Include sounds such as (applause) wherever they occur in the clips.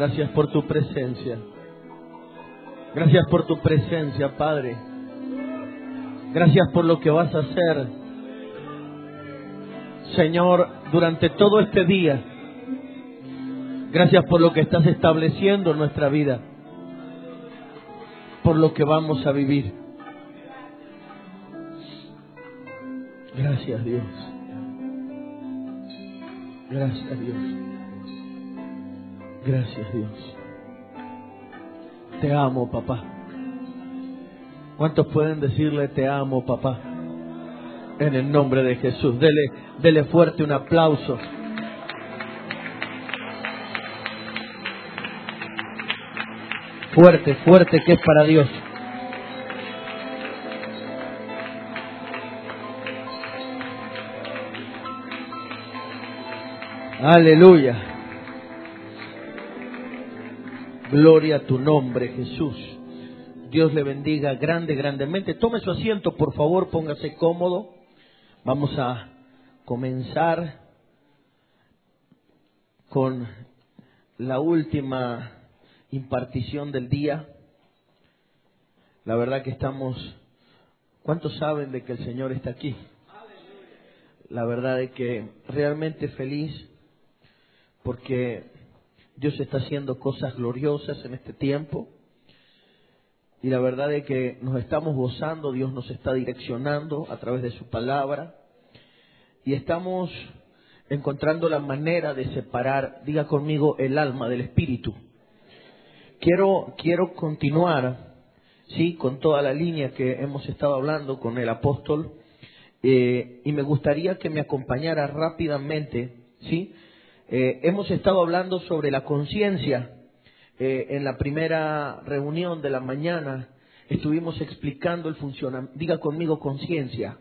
gracias por tu presencia. Gracias por tu presencia, Padre. Gracias por lo que vas a hacer. Señor, durante todo este día. Gracias por lo que estás estableciendo en nuestra vida. Por lo que vamos a vivir. Gracias Dios. Gracias Dios. Gracias Dios. Te amo, papá. ¿Cuántos pueden decirle te amo, papá? En el nombre de Jesús. Dele, dele fuerte un aplauso. Fuerte, fuerte que es para Dios. Aleluya. Gloria a tu nombre, Jesús. Dios le bendiga grande, grandemente. Tome su asiento, por favor, póngase cómodo. Vamos a comenzar con la última impartición del día. La verdad que estamos, ¿cuántos saben de que el Señor está aquí? La verdad es que realmente feliz porque Dios está haciendo cosas gloriosas en este tiempo. Y la verdad es que nos estamos gozando, Dios nos está direccionando a través de su palabra. Y estamos encontrando la manera de separar, diga conmigo, el alma del espíritu. Quiero, quiero continuar, sí, con toda la línea que hemos estado hablando con el apóstol. Eh, y me gustaría que me acompañara rápidamente, sí, eh, hemos estado hablando sobre la conciencia. Eh, en la primera reunión de la mañana estuvimos explicando el funcionamiento, diga conmigo conciencia.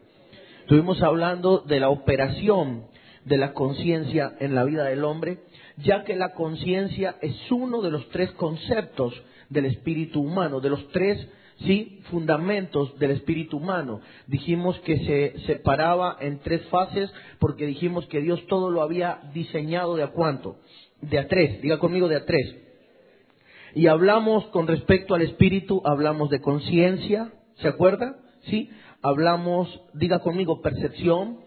Estuvimos hablando de la operación de la conciencia en la vida del hombre, ya que la conciencia es uno de los tres conceptos del espíritu humano, de los tres ¿sí? fundamentos del espíritu humano. Dijimos que se separaba en tres fases porque dijimos que Dios todo lo había diseñado de a cuánto? De a tres, diga conmigo de a tres. Y hablamos con respecto al espíritu, hablamos de conciencia, ¿se acuerda? ¿Sí? Hablamos, diga conmigo, percepción.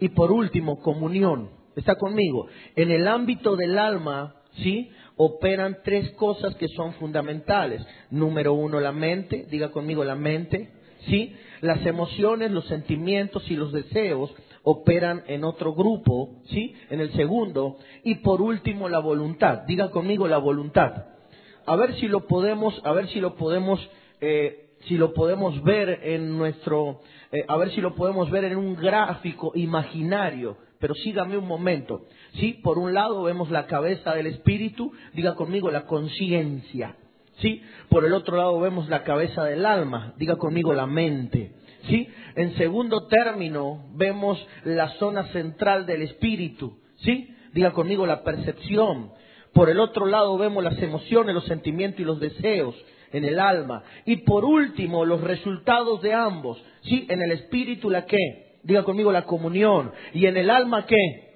Y por último, comunión. ¿Está conmigo? En el ámbito del alma, ¿sí? operan tres cosas que son fundamentales. Número uno, la mente, diga conmigo la mente, ¿sí? Las emociones, los sentimientos y los deseos operan en otro grupo, ¿sí? En el segundo. Y por último, la voluntad, diga conmigo la voluntad. A ver si lo podemos, a ver si lo podemos, eh, si lo podemos ver en nuestro, eh, a ver si lo podemos ver en un gráfico imaginario. Pero sígame un momento. ¿sí? Por un lado vemos la cabeza del espíritu, diga conmigo la conciencia, ¿sí? Por el otro lado vemos la cabeza del alma, diga conmigo la mente, ¿sí? En segundo término vemos la zona central del espíritu, ¿sí? Diga conmigo la percepción. Por el otro lado vemos las emociones, los sentimientos y los deseos en el alma. Y por último, los resultados de ambos, ¿sí? En el espíritu la qué? Diga conmigo la comunión. Y en el alma qué?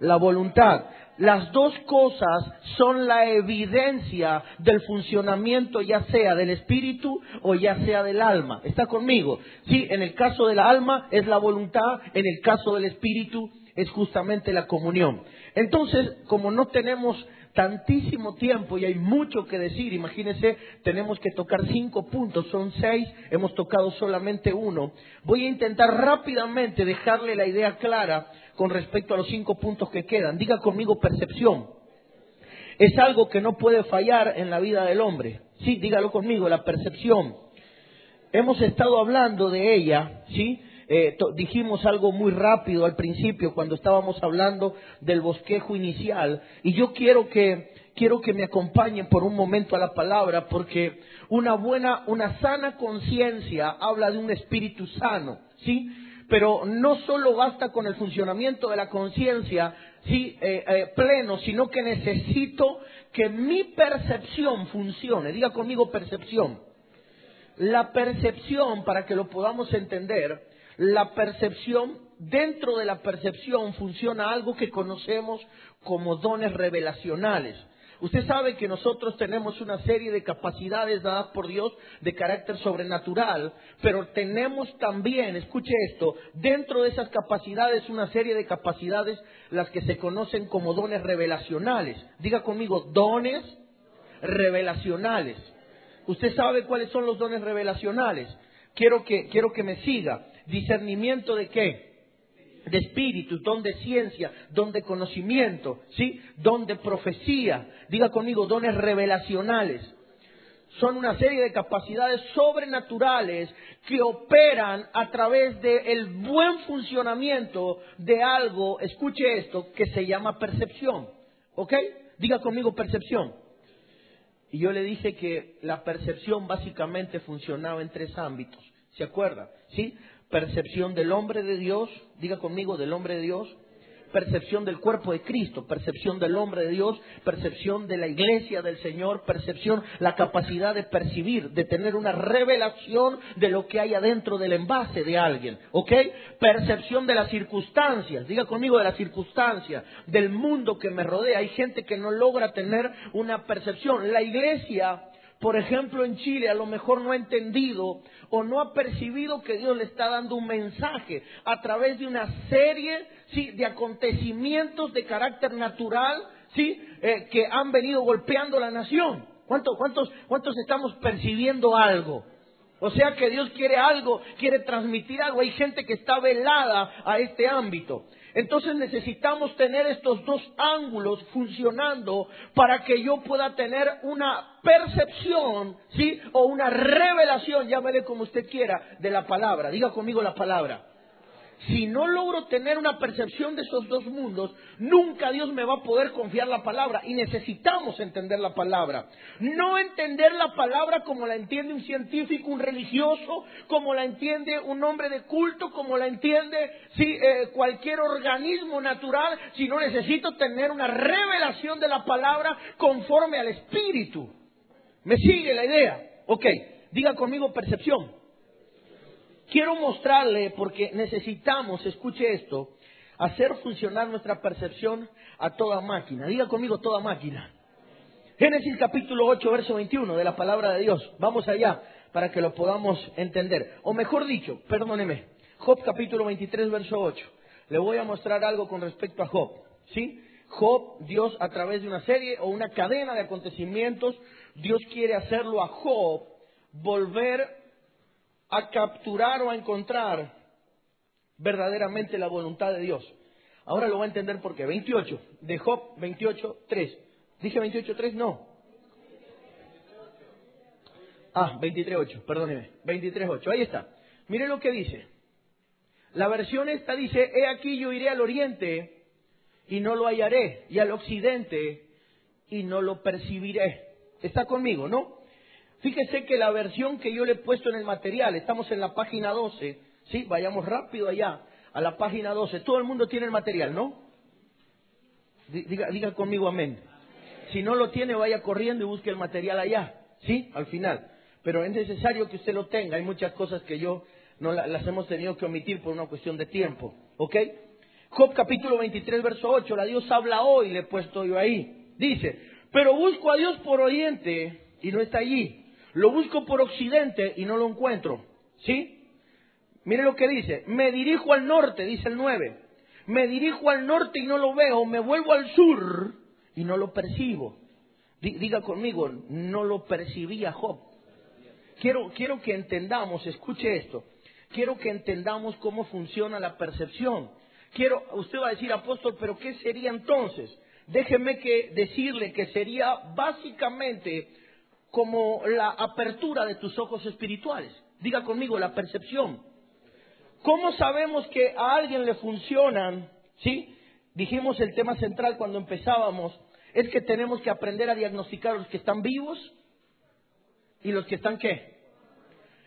la voluntad. Las dos cosas son la evidencia del funcionamiento ya sea del espíritu o ya sea del alma. ¿Está conmigo? Sí, en el caso del alma es la voluntad, en el caso del espíritu es justamente la comunión. Entonces, como no tenemos tantísimo tiempo y hay mucho que decir. Imagínense, tenemos que tocar cinco puntos, son seis, hemos tocado solamente uno. Voy a intentar rápidamente dejarle la idea clara con respecto a los cinco puntos que quedan. Diga conmigo percepción. Es algo que no puede fallar en la vida del hombre. Sí, dígalo conmigo, la percepción. Hemos estado hablando de ella, ¿sí? Eh, dijimos algo muy rápido al principio cuando estábamos hablando del bosquejo inicial y yo quiero que quiero que me acompañen por un momento a la palabra porque una buena una sana conciencia habla de un espíritu sano, ¿sí? pero no solo basta con el funcionamiento de la conciencia sí, eh, eh, pleno, sino que necesito que mi percepción funcione. Diga conmigo percepción. La percepción, para que lo podamos entender, la percepción, dentro de la percepción funciona algo que conocemos como dones revelacionales. Usted sabe que nosotros tenemos una serie de capacidades dadas por Dios de carácter sobrenatural, pero tenemos también, escuche esto, dentro de esas capacidades una serie de capacidades las que se conocen como dones revelacionales. Diga conmigo, dones revelacionales. Usted sabe cuáles son los dones revelacionales. Quiero que, quiero que me siga. Discernimiento de qué? de espíritu, don de ciencia, don de conocimiento, ¿sí? Don de profecía. Diga conmigo, dones revelacionales. Son una serie de capacidades sobrenaturales que operan a través del buen funcionamiento de algo, escuche esto, que se llama percepción. ¿Ok? Diga conmigo percepción. Y yo le dije que la percepción básicamente funcionaba en tres ámbitos. ¿Se acuerda? ¿Sí? Percepción del hombre de Dios, diga conmigo, del hombre de Dios, percepción del cuerpo de Cristo, percepción del hombre de Dios, percepción de la iglesia del Señor, percepción, la capacidad de percibir, de tener una revelación de lo que hay adentro del envase de alguien, ¿ok? Percepción de las circunstancias, diga conmigo de las circunstancias, del mundo que me rodea. Hay gente que no logra tener una percepción. La iglesia por ejemplo, en Chile a lo mejor no ha entendido o no ha percibido que Dios le está dando un mensaje a través de una serie de acontecimientos de carácter natural ¿sí? Eh, que han venido golpeando la nación. ¿Cuántos, cuántos, ¿Cuántos estamos percibiendo algo? O sea que Dios quiere algo, quiere transmitir algo. Hay gente que está velada a este ámbito. Entonces necesitamos tener estos dos ángulos funcionando para que yo pueda tener una percepción, ¿sí? O una revelación, llámele como usted quiera, de la palabra. Diga conmigo la palabra si no logro tener una percepción de esos dos mundos, nunca Dios me va a poder confiar la palabra. Y necesitamos entender la palabra. No entender la palabra como la entiende un científico, un religioso, como la entiende un hombre de culto, como la entiende eh, cualquier organismo natural, sino necesito tener una revelación de la palabra conforme al Espíritu. ¿Me sigue la idea? Ok, diga conmigo percepción. Quiero mostrarle, porque necesitamos, escuche esto, hacer funcionar nuestra percepción a toda máquina. Diga conmigo toda máquina. Génesis capítulo 8, verso 21 de la palabra de Dios. Vamos allá para que lo podamos entender. O mejor dicho, perdóneme, Job capítulo 23, verso 8. Le voy a mostrar algo con respecto a Job. ¿Sí? Job, Dios a través de una serie o una cadena de acontecimientos, Dios quiere hacerlo a Job volver a capturar o a encontrar verdaderamente la voluntad de Dios. Ahora lo va a entender porque 28, de Job 28, 3. ¿Dije 28, 3? No. Ah, 23, 8, perdóneme. 23, 8, ahí está. Mire lo que dice. La versión esta dice, he aquí yo iré al oriente y no lo hallaré, y al occidente y no lo percibiré. Está conmigo, ¿no? Fíjese que la versión que yo le he puesto en el material, estamos en la página 12, ¿sí? Vayamos rápido allá, a la página 12. Todo el mundo tiene el material, ¿no? Diga, diga conmigo amén. Si no lo tiene, vaya corriendo y busque el material allá, ¿sí? Al final. Pero es necesario que usted lo tenga. Hay muchas cosas que yo no las hemos tenido que omitir por una cuestión de tiempo, ¿ok? Job capítulo 23, verso 8, la Dios habla hoy, le he puesto yo ahí. Dice, pero busco a Dios por oriente y no está allí. Lo busco por occidente y no lo encuentro. ¿Sí? Mire lo que dice. Me dirijo al norte, dice el 9. Me dirijo al norte y no lo veo. Me vuelvo al sur y no lo percibo. Diga conmigo, no lo percibía Job. Quiero, quiero que entendamos, escuche esto. Quiero que entendamos cómo funciona la percepción. Quiero, usted va a decir, apóstol, pero ¿qué sería entonces? Déjeme que decirle que sería básicamente como la apertura de tus ojos espirituales. Diga conmigo, la percepción. ¿Cómo sabemos que a alguien le funcionan? ¿Sí? Dijimos el tema central cuando empezábamos, es que tenemos que aprender a diagnosticar los que están vivos y los que están qué.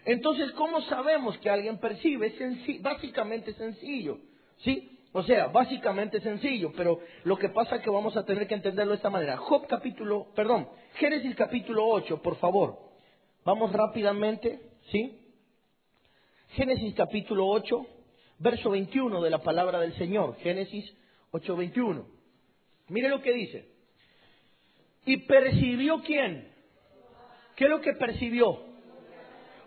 Entonces, ¿cómo sabemos que alguien percibe? Es básicamente sencillo. ¿Sí? O sea, básicamente sencillo, pero lo que pasa es que vamos a tener que entenderlo de esta manera. Job capítulo, perdón, Génesis capítulo 8, por favor. Vamos rápidamente, ¿sí? Génesis capítulo 8, verso 21 de la palabra del Señor, Génesis 8:21. Mire lo que dice. ¿Y percibió quién? ¿Qué es lo que percibió?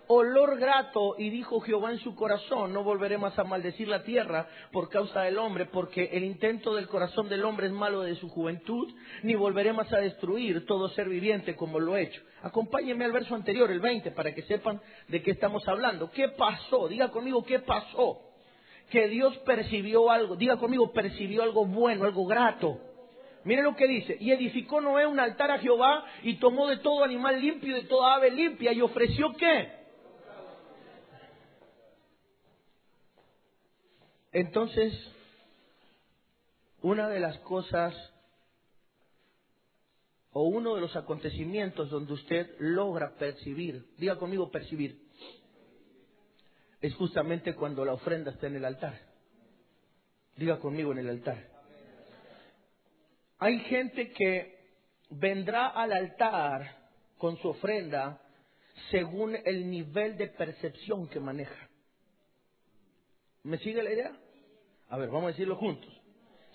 Olor grato y dijo Jehová en su corazón, no volveré más a maldecir la tierra por causa del hombre, porque el intento del corazón del hombre es malo de su juventud, ni volveré más a destruir todo ser viviente como lo he hecho. Acompáñenme al verso anterior, el 20, para que sepan de qué estamos hablando. ¿Qué pasó? Diga conmigo, ¿qué pasó? Que Dios percibió algo, diga conmigo, percibió algo bueno, algo grato. Mire lo que dice, y edificó Noé un altar a Jehová y tomó de todo animal limpio y de toda ave limpia y ofreció qué? Entonces, una de las cosas o uno de los acontecimientos donde usted logra percibir, diga conmigo percibir, es justamente cuando la ofrenda está en el altar. Diga conmigo en el altar. Hay gente que vendrá al altar con su ofrenda según el nivel de percepción que maneja. ¿Me sigue la idea? A ver, vamos a decirlo juntos.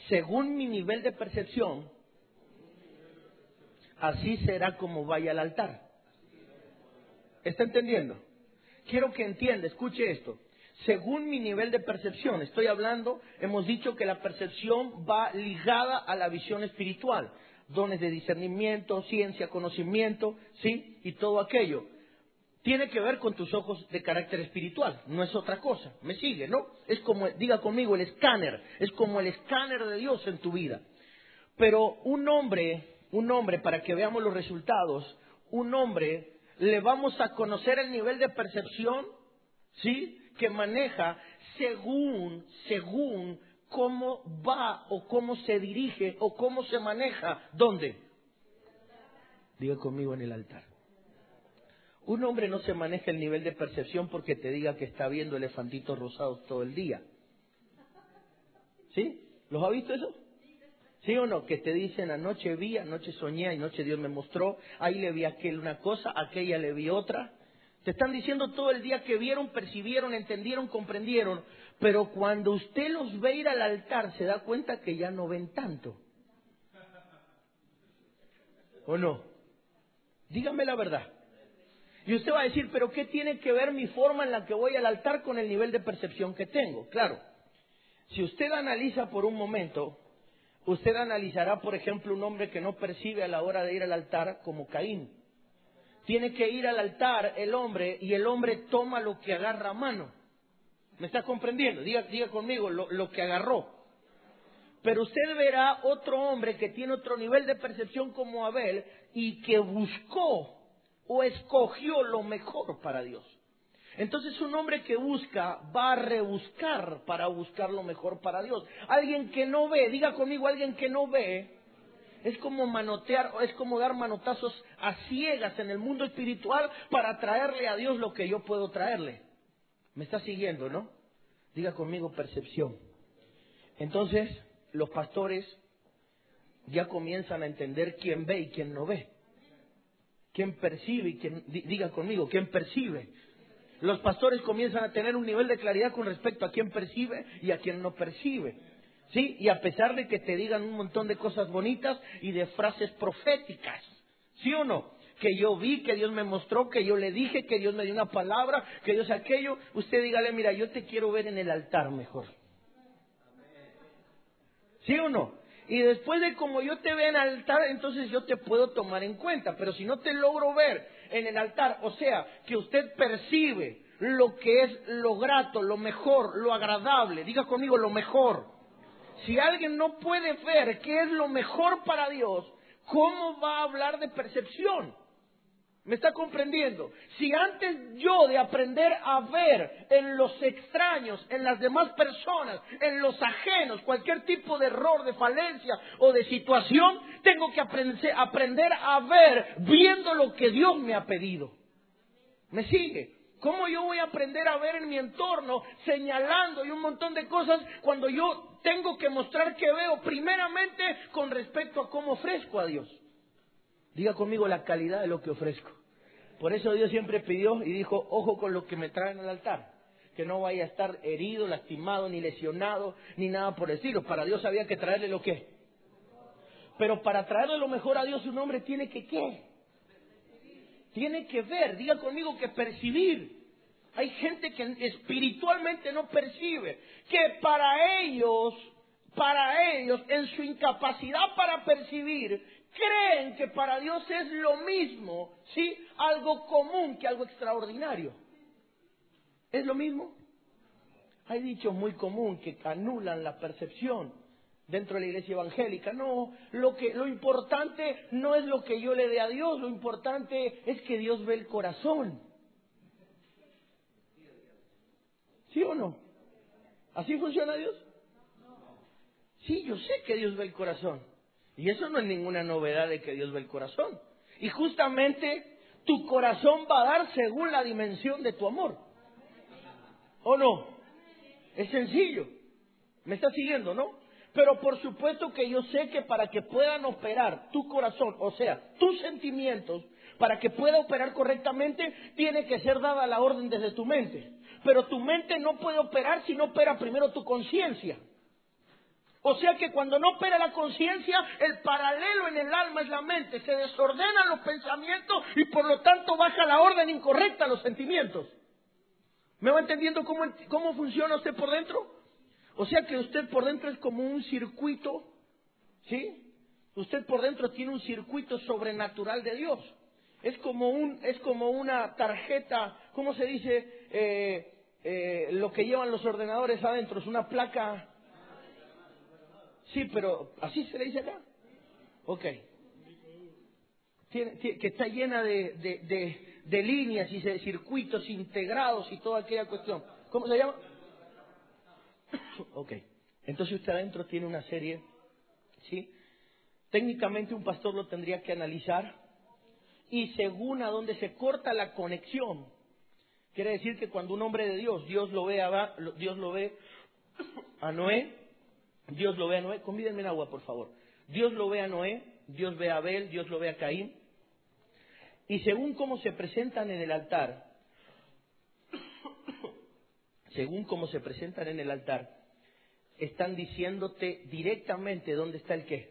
Según mi nivel de percepción, así será como vaya al altar. ¿Está entendiendo? Quiero que entienda, escuche esto. Según mi nivel de percepción, estoy hablando, hemos dicho que la percepción va ligada a la visión espiritual, dones de discernimiento, ciencia, conocimiento, ¿sí? Y todo aquello tiene que ver con tus ojos de carácter espiritual, no es otra cosa. ¿Me sigue, no? Es como, diga conmigo, el escáner, es como el escáner de Dios en tu vida. Pero un hombre, un hombre, para que veamos los resultados, un hombre, le vamos a conocer el nivel de percepción, ¿sí? Que maneja según, según cómo va o cómo se dirige o cómo se maneja. ¿Dónde? Diga conmigo en el altar. Un hombre no se maneja el nivel de percepción porque te diga que está viendo elefantitos rosados todo el día. ¿Sí? ¿Los ha visto eso? ¿Sí o no? Que te dicen anoche vi, anoche soñé, anoche Dios me mostró, ahí le vi aquel una cosa, aquella le vi otra. Te están diciendo todo el día que vieron, percibieron, entendieron, comprendieron, pero cuando usted los ve ir al altar se da cuenta que ya no ven tanto. ¿O no? Dígame la verdad. Y usted va a decir, pero ¿qué tiene que ver mi forma en la que voy al altar con el nivel de percepción que tengo? Claro, si usted analiza por un momento, usted analizará, por ejemplo, un hombre que no percibe a la hora de ir al altar como Caín. Tiene que ir al altar el hombre y el hombre toma lo que agarra a mano. ¿Me está comprendiendo? Diga, diga conmigo lo, lo que agarró. Pero usted verá otro hombre que tiene otro nivel de percepción como Abel y que buscó o escogió lo mejor para Dios. Entonces un hombre que busca va a rebuscar para buscar lo mejor para Dios. Alguien que no ve, diga conmigo, alguien que no ve, es como manotear, es como dar manotazos a ciegas en el mundo espiritual para traerle a Dios lo que yo puedo traerle. ¿Me está siguiendo, no? Diga conmigo percepción. Entonces, los pastores ya comienzan a entender quién ve y quién no ve. ¿Quién percibe? ¿Quién, diga conmigo, ¿quién percibe? Los pastores comienzan a tener un nivel de claridad con respecto a quién percibe y a quién no percibe. ¿Sí? Y a pesar de que te digan un montón de cosas bonitas y de frases proféticas. ¿Sí o no? Que yo vi, que Dios me mostró, que yo le dije, que Dios me dio una palabra, que Dios aquello. Usted dígale, mira, yo te quiero ver en el altar mejor. ¿Sí o no? Y después de como yo te veo en el altar, entonces yo te puedo tomar en cuenta. Pero si no te logro ver en el altar, o sea, que usted percibe lo que es lo grato, lo mejor, lo agradable, diga conmigo lo mejor. Si alguien no puede ver qué es lo mejor para Dios, ¿cómo va a hablar de percepción? ¿Me está comprendiendo? Si antes yo de aprender a ver en los extraños, en las demás personas, en los ajenos, cualquier tipo de error, de falencia o de situación, tengo que aprender a ver viendo lo que Dios me ha pedido. ¿Me sigue? ¿Cómo yo voy a aprender a ver en mi entorno señalando y un montón de cosas cuando yo tengo que mostrar que veo primeramente con respecto a cómo ofrezco a Dios? Diga conmigo la calidad de lo que ofrezco. Por eso Dios siempre pidió y dijo, ojo con lo que me traen al altar. que no vaya a estar herido, lastimado, ni lesionado, ni nada por estilo. Para Dios había que traerle lo que. Pero para traerle lo mejor a Dios un hombre tiene que qué? Tiene que ver, diga conmigo que percibir. Hay gente que espiritualmente no percibe, que para ellos, para ellos, en su incapacidad para percibir, creen que para Dios es lo mismo, ¿sí? Algo común que algo extraordinario. ¿Es lo mismo? Hay dichos muy común que anulan la percepción dentro de la iglesia evangélica. No, lo que lo importante no es lo que yo le dé a Dios, lo importante es que Dios ve el corazón. ¿Sí o no? ¿Así funciona Dios? Sí, yo sé que Dios ve el corazón. Y eso no es ninguna novedad de que Dios ve el corazón. Y justamente tu corazón va a dar según la dimensión de tu amor. ¿O no? Es sencillo. ¿Me está siguiendo, no? Pero por supuesto que yo sé que para que puedan operar tu corazón, o sea, tus sentimientos, para que pueda operar correctamente, tiene que ser dada la orden desde tu mente. Pero tu mente no puede operar si no opera primero tu conciencia. O sea que cuando no opera la conciencia, el paralelo en el alma es la mente. Se desordenan los pensamientos y por lo tanto baja la orden incorrecta los sentimientos. ¿Me va entendiendo cómo, cómo funciona usted por dentro? O sea que usted por dentro es como un circuito, ¿sí? Usted por dentro tiene un circuito sobrenatural de Dios. Es como, un, es como una tarjeta, ¿cómo se dice? Eh, eh, lo que llevan los ordenadores adentro, es una placa. Sí, pero ¿así se le dice acá? Ok. que está llena de, de líneas y de circuitos integrados y toda aquella cuestión. ¿Cómo se llama? (coughs) ok. Entonces usted adentro tiene una serie, ¿sí? Técnicamente un pastor lo tendría que analizar y según a dónde se corta la conexión, quiere decir que cuando un hombre de Dios, Dios lo ve a, Dios lo ve a Noé, Dios lo ve a Noé, convídenme en agua por favor, Dios lo ve a Noé, Dios ve a Abel, Dios lo ve a Caín, y según cómo se presentan en el altar, (coughs) según cómo se presentan en el altar, están diciéndote directamente dónde está el qué.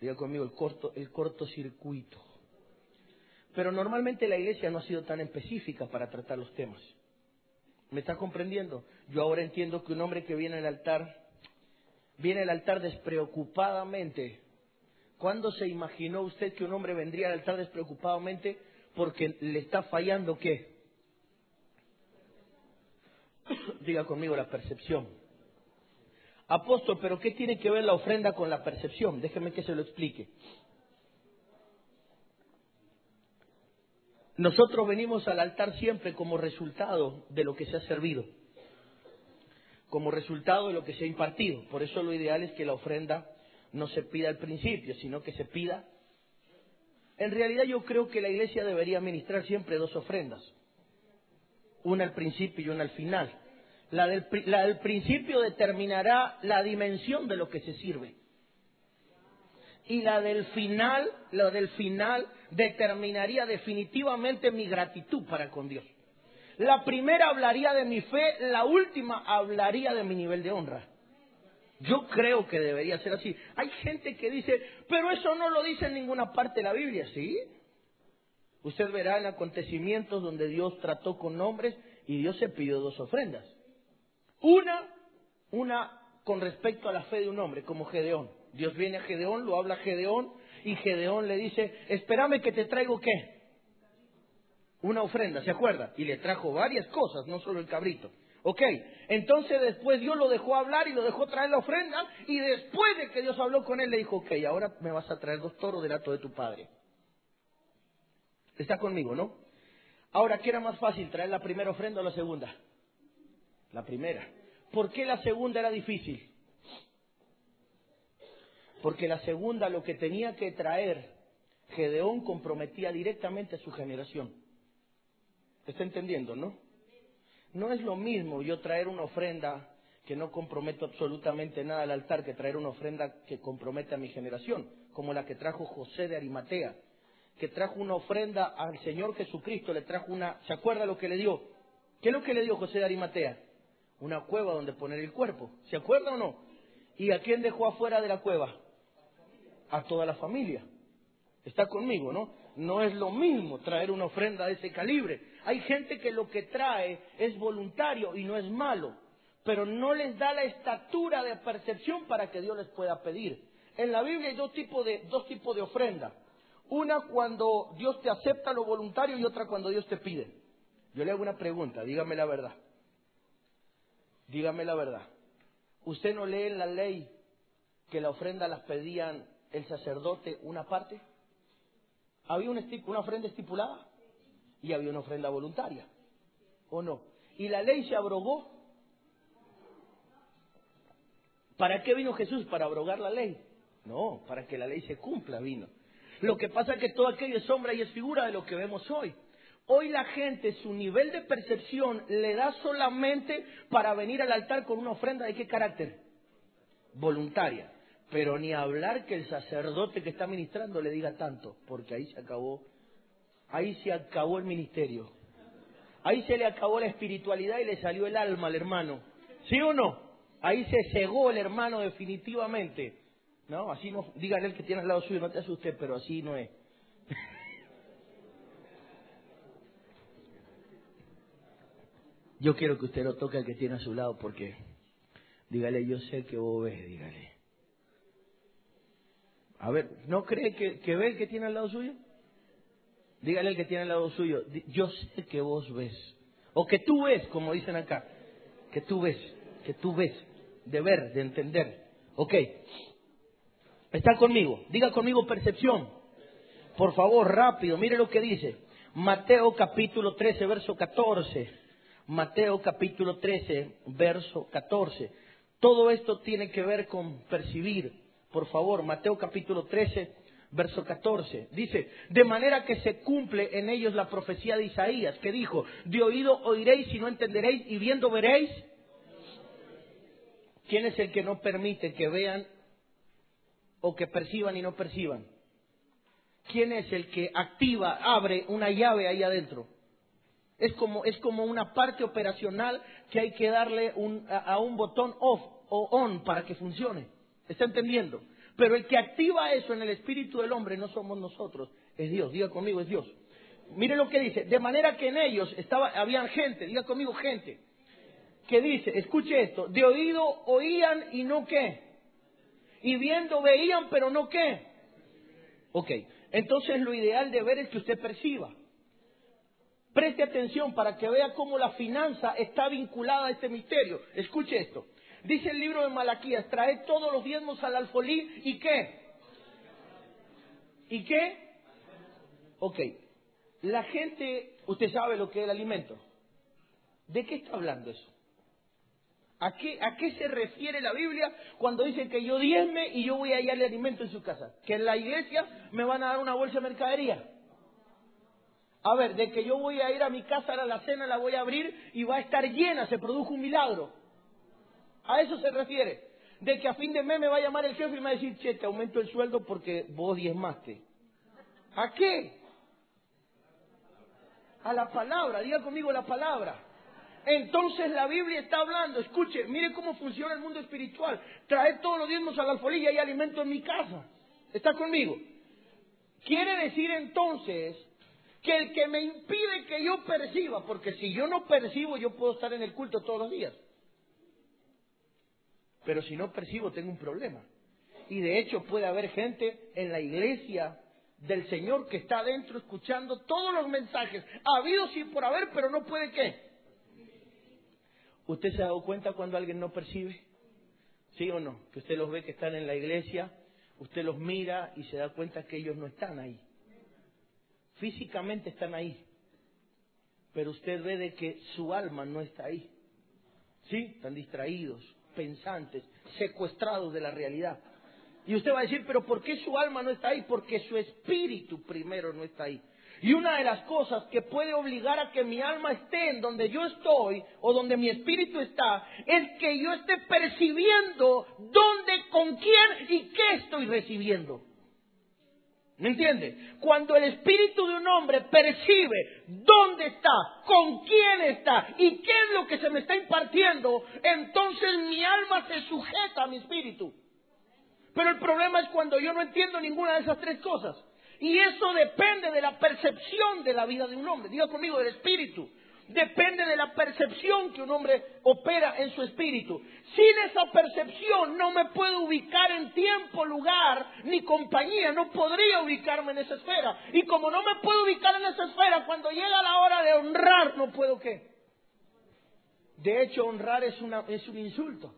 Diga conmigo, el corto, el cortocircuito. Pero normalmente la iglesia no ha sido tan específica para tratar los temas. ¿Me está comprendiendo? Yo ahora entiendo que un hombre que viene al altar, viene al altar despreocupadamente. ¿Cuándo se imaginó usted que un hombre vendría al altar despreocupadamente porque le está fallando qué? (coughs) Diga conmigo la percepción. Apóstol, pero ¿qué tiene que ver la ofrenda con la percepción? Déjeme que se lo explique. Nosotros venimos al altar siempre como resultado de lo que se ha servido, como resultado de lo que se ha impartido. Por eso lo ideal es que la ofrenda no se pida al principio, sino que se pida. En realidad yo creo que la iglesia debería administrar siempre dos ofrendas una al principio y una al final. La del, principio determinará la dimensión de lo que se sirve. Y la del final, la del final determinaría definitivamente mi gratitud para con Dios. La primera hablaría de mi fe, la última hablaría de mi nivel de honra. Yo creo que debería ser así. Hay gente que dice, pero eso no lo dice en ninguna parte de la Biblia, ¿sí? Usted verá en acontecimientos donde Dios trató con hombres y Dios se pidió dos ofrendas. Una, una con respecto a la fe de un hombre, como Gedeón. Dios viene a Gedeón, lo habla Gedeón, y Gedeón le dice, espérame que te traigo qué? Una ofrenda, ¿se acuerda? Y le trajo varias cosas, no solo el cabrito. Ok, entonces después Dios lo dejó hablar y lo dejó traer la ofrenda, y después de que Dios habló con él, le dijo, ok, ahora me vas a traer dos toros del ato de tu padre. Está conmigo, ¿no? Ahora, ¿qué era más fácil, traer la primera ofrenda o la segunda? La primera. ¿Por qué la segunda era difícil? Porque la segunda lo que tenía que traer Gedeón comprometía directamente a su generación. ¿Está entendiendo, no? No es lo mismo yo traer una ofrenda que no comprometo absolutamente nada al altar que traer una ofrenda que compromete a mi generación, como la que trajo José de Arimatea que trajo una ofrenda al Señor Jesucristo, le trajo una, ¿se acuerda lo que le dio? ¿Qué es lo que le dio José de Arimatea? Una cueva donde poner el cuerpo. ¿Se acuerda o no? ¿Y a quién dejó afuera de la cueva? A toda la familia. Está conmigo, ¿no? No es lo mismo traer una ofrenda de ese calibre. Hay gente que lo que trae es voluntario y no es malo, pero no les da la estatura de percepción para que Dios les pueda pedir. En la Biblia hay dos tipos de, dos tipos de ofrenda. Una cuando Dios te acepta lo voluntario y otra cuando Dios te pide. Yo le hago una pregunta, dígame la verdad. Dígame la verdad. ¿Usted no lee en la ley que la ofrenda las pedían el sacerdote una parte? Había una, una ofrenda estipulada y había una ofrenda voluntaria. ¿O no? Y la ley se abrogó. ¿Para qué vino Jesús? ¿Para abrogar la ley? No, para que la ley se cumpla vino. Lo que pasa es que todo aquello es sombra y es figura de lo que vemos hoy. Hoy la gente, su nivel de percepción le da solamente para venir al altar con una ofrenda de qué carácter? Voluntaria. Pero ni hablar que el sacerdote que está ministrando le diga tanto, porque ahí se acabó, ahí se acabó el ministerio. Ahí se le acabó la espiritualidad y le salió el alma al hermano. ¿Sí o no? Ahí se cegó el hermano definitivamente. No, así no, dígale el que tiene al lado suyo, no te asuste, pero así no es. (laughs) Yo quiero que usted lo toque al que tiene a su lado porque, dígale, yo sé que vos ves, dígale. A ver, ¿no cree que, ve el que tiene al lado suyo? Dígale al que tiene al lado suyo, yo sé que vos ves. O que tú ves, como dicen acá. Que tú ves, que tú ves. De ver, de entender. Ok. ¿Está conmigo? Diga conmigo percepción. Por favor, rápido, mire lo que dice. Mateo capítulo 13, verso 14. Mateo capítulo 13, verso 14. Todo esto tiene que ver con percibir. Por favor, Mateo capítulo 13, verso 14. Dice, de manera que se cumple en ellos la profecía de Isaías, que dijo, de oído oiréis y no entenderéis, y viendo veréis. ¿Quién es el que no permite que vean o que perciban y no perciban? ¿Quién es el que activa, abre una llave ahí adentro? Es como, es como una parte operacional que hay que darle un, a, a, un botón off o on para que funcione. ¿Está entendiendo? Pero el que activa eso en el espíritu del hombre no somos nosotros, es Dios. Diga conmigo, es Dios. Mire lo que dice. De manera que en ellos estaba, habían gente, diga conmigo gente, que dice, escuche esto, de oído oían y no qué y viendo veían, pero no qué. Ok, entonces lo ideal de ver es que usted perciba. Preste atención para que vea cómo la finanza está vinculada a este misterio. Escuche esto. Dice el libro de Malaquías, trae todos los diezmos al alfolí y qué. ¿Y qué? Ok. La gente, usted sabe lo que es el alimento. ¿De qué está hablando eso? ¿A qué, ¿A se refiere la Biblia cuando dice que yo diezme y yo voy a hallarle alimento en su casa? Que en la iglesia me van a dar una bolsa de mercadería. A ver, de que yo voy a ir a mi casa a la cena, la voy a abrir y va a estar llena, se produjo un milagro. A eso se refiere. De que a fin de mes me va a llamar el jefe y me va a decir, che, te aumento el sueldo porque vos diezmaste. ¿A qué? A la palabra, diga conmigo la palabra. Entonces la Biblia está hablando, escuche, mire cómo funciona el mundo espiritual. Trae todos los diezmos a la alfolí y hay alimento en mi casa. ¿Está conmigo? Quiere decir entonces que el que me impide que yo perciba, porque si yo no percibo yo puedo estar en el culto todos los días. Pero si no percibo tengo un problema. Y de hecho puede haber gente en la iglesia del Señor que está adentro escuchando todos los mensajes, habidos y por haber, pero no puede qué ¿Usted se ha dado cuenta cuando alguien no percibe? ¿Sí o no? Que usted los ve que están en la iglesia, usted los mira y se da cuenta que ellos no están ahí. Físicamente están ahí, pero usted ve de que su alma no está ahí. ¿Sí? Están distraídos, pensantes, secuestrados de la realidad. Y usted va a decir, pero ¿por qué su alma no está ahí? Porque su espíritu primero no está ahí. Y una de las cosas que puede obligar a que mi alma esté en donde yo estoy o donde mi espíritu está es que yo esté percibiendo dónde, con quién y qué estoy recibiendo. ¿Me entiende? Cuando el espíritu de un hombre percibe dónde está, con quién está y qué es lo que se me está impartiendo, entonces mi alma se sujeta a mi espíritu. Pero el problema es cuando yo no entiendo ninguna de esas tres cosas. Y eso depende de la percepción de la vida de un hombre. Diga conmigo, del espíritu depende de la percepción que un hombre opera en su espíritu. Sin esa percepción no me puedo ubicar en tiempo, lugar, ni compañía, no podría ubicarme en esa esfera. Y como no me puedo ubicar en esa esfera, cuando llega la hora de honrar, no puedo qué. De hecho, honrar es, una, es un insulto,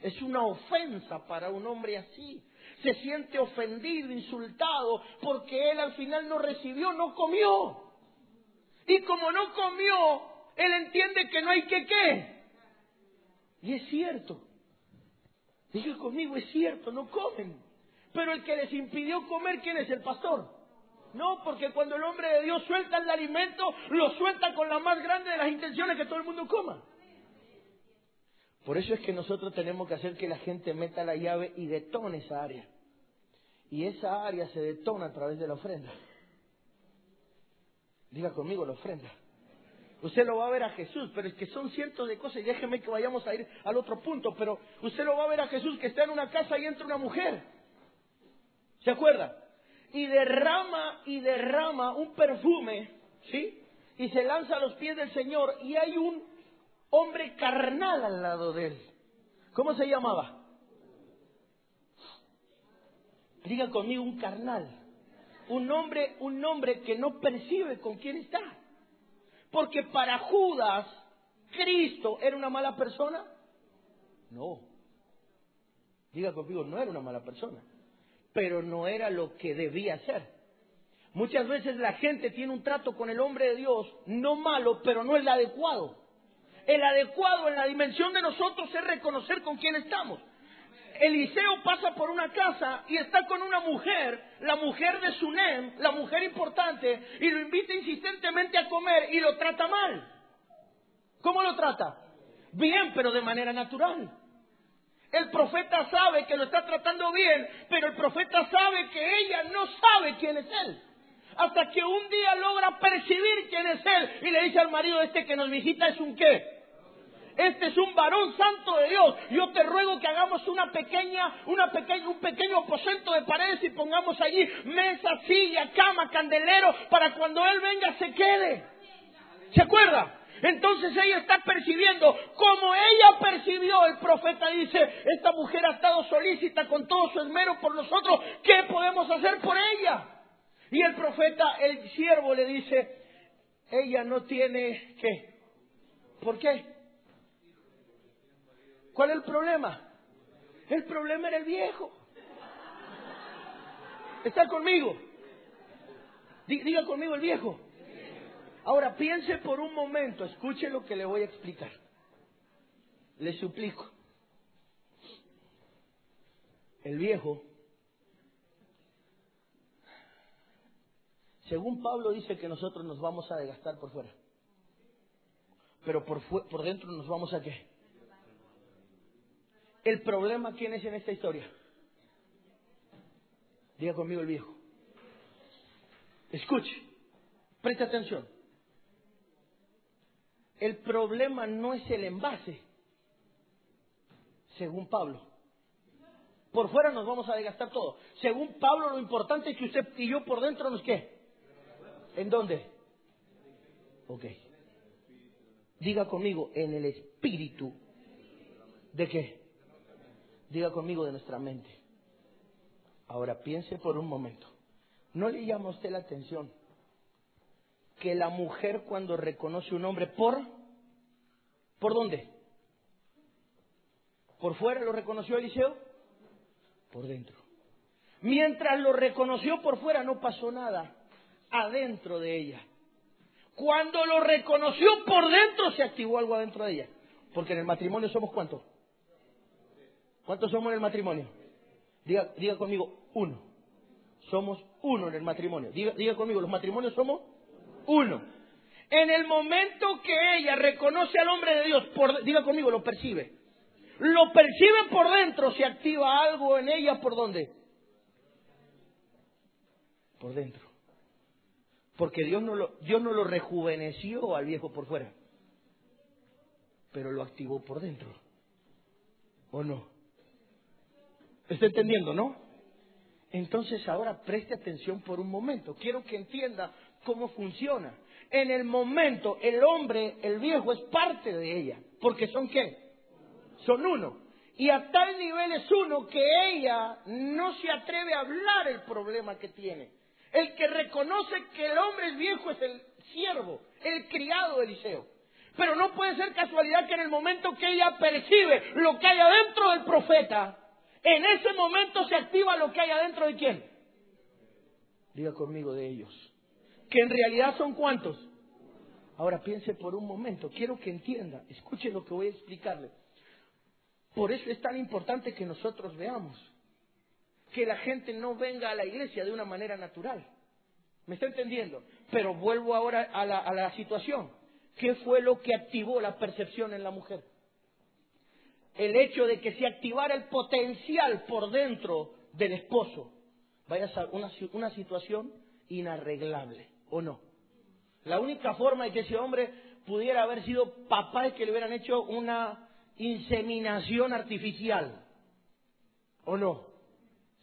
es una ofensa para un hombre así. Se siente ofendido, insultado, porque él al final no recibió, no comió. Y como no comió, él entiende que no hay que qué. Y es cierto. Diga conmigo, es cierto, no comen. Pero el que les impidió comer, ¿quién es el pastor? No, porque cuando el hombre de Dios suelta el alimento, lo suelta con la más grande de las intenciones que todo el mundo coma. Por eso es que nosotros tenemos que hacer que la gente meta la llave y detone esa área. Y esa área se detona a través de la ofrenda. Diga conmigo la ofrenda. Usted lo va a ver a Jesús, pero es que son cientos de cosas y déjeme que vayamos a ir al otro punto, pero usted lo va a ver a Jesús que está en una casa y entra una mujer. ¿Se acuerda? Y derrama y derrama un perfume, ¿sí? Y se lanza a los pies del Señor y hay un hombre carnal al lado de él. ¿Cómo se llamaba? Diga conmigo un carnal un hombre, un hombre que no percibe con quién está. Porque para Judas, Cristo era una mala persona. No. Diga conmigo, no era una mala persona. Pero no era lo que debía ser. Muchas veces la gente tiene un trato con el hombre de Dios, no malo, pero no el adecuado. El adecuado en la dimensión de nosotros es reconocer con quién estamos. Eliseo pasa por una casa y está con una mujer, la mujer de Sunem, la mujer importante, y lo invita insistentemente a comer y lo trata mal. ¿Cómo lo trata? Bien, pero de manera natural. El profeta sabe que lo está tratando bien, pero el profeta sabe que ella no sabe quién es él. Hasta que un día logra percibir quién es él y le dice al marido este que nos visita es un qué? Este es un varón santo de Dios. Yo te ruego que hagamos una pequeña, una pequeña, un pequeño aposento de paredes y pongamos allí mesa, silla, cama, candelero, para cuando Él venga se quede. ¿Se acuerda? Entonces ella está percibiendo, como ella percibió, el profeta dice, esta mujer ha estado solícita con todo su esmero por nosotros, ¿qué podemos hacer por ella? Y el profeta, el siervo le dice, ella no tiene qué. ¿Por qué? ¿Cuál es el problema? El problema era el viejo. ¿Está conmigo? Diga conmigo el viejo. Ahora piense por un momento, escuche lo que le voy a explicar. Le suplico. El viejo, según Pablo dice que nosotros nos vamos a desgastar por fuera, pero por, por dentro nos vamos a qué? ¿El problema quién es en esta historia? Diga conmigo el viejo. Escuche, preste atención. El problema no es el envase, según Pablo. Por fuera nos vamos a desgastar todo. Según Pablo, lo importante es que usted y yo por dentro nos qué. ¿En dónde? Ok. Diga conmigo, en el espíritu. ¿De qué? Diga conmigo de nuestra mente. Ahora piense por un momento. ¿No le llama a usted la atención que la mujer cuando reconoce un hombre por... ¿Por dónde? ¿Por fuera lo reconoció Eliseo? Por dentro. Mientras lo reconoció por fuera no pasó nada adentro de ella. Cuando lo reconoció por dentro se activó algo adentro de ella. Porque en el matrimonio somos cuántos? ¿Cuántos somos en el matrimonio? Diga, diga conmigo, uno. Somos uno en el matrimonio. Diga, diga conmigo, los matrimonios somos uno. En el momento que ella reconoce al hombre de Dios, por, diga conmigo, lo percibe. Lo percibe por dentro, se activa algo en ella por dónde. por dentro. Porque Dios no, lo, Dios no lo rejuveneció al viejo por fuera, pero lo activó por dentro. ¿O no? ¿Está entendiendo, no? Entonces ahora preste atención por un momento. Quiero que entienda cómo funciona. En el momento, el hombre, el viejo, es parte de ella. Porque son qué? Son uno. Y a tal nivel es uno que ella no se atreve a hablar el problema que tiene. El que reconoce que el hombre es viejo es el siervo, el criado de Eliseo. Pero no puede ser casualidad que en el momento que ella percibe lo que hay adentro del profeta, en ese momento se activa lo que hay adentro de quién. Diga conmigo de ellos. Que en realidad son cuántos. Ahora piense por un momento, quiero que entienda, escuche lo que voy a explicarle. Por eso es tan importante que nosotros veamos que la gente no venga a la iglesia de una manera natural. ¿Me está entendiendo? Pero vuelvo ahora a la, a la situación. ¿Qué fue lo que activó la percepción en la mujer? El hecho de que se activara el potencial por dentro del esposo. Vaya a una, una situación inarreglable, ¿o no? La única forma de que ese hombre pudiera haber sido papá es que le hubieran hecho una inseminación artificial, ¿o no?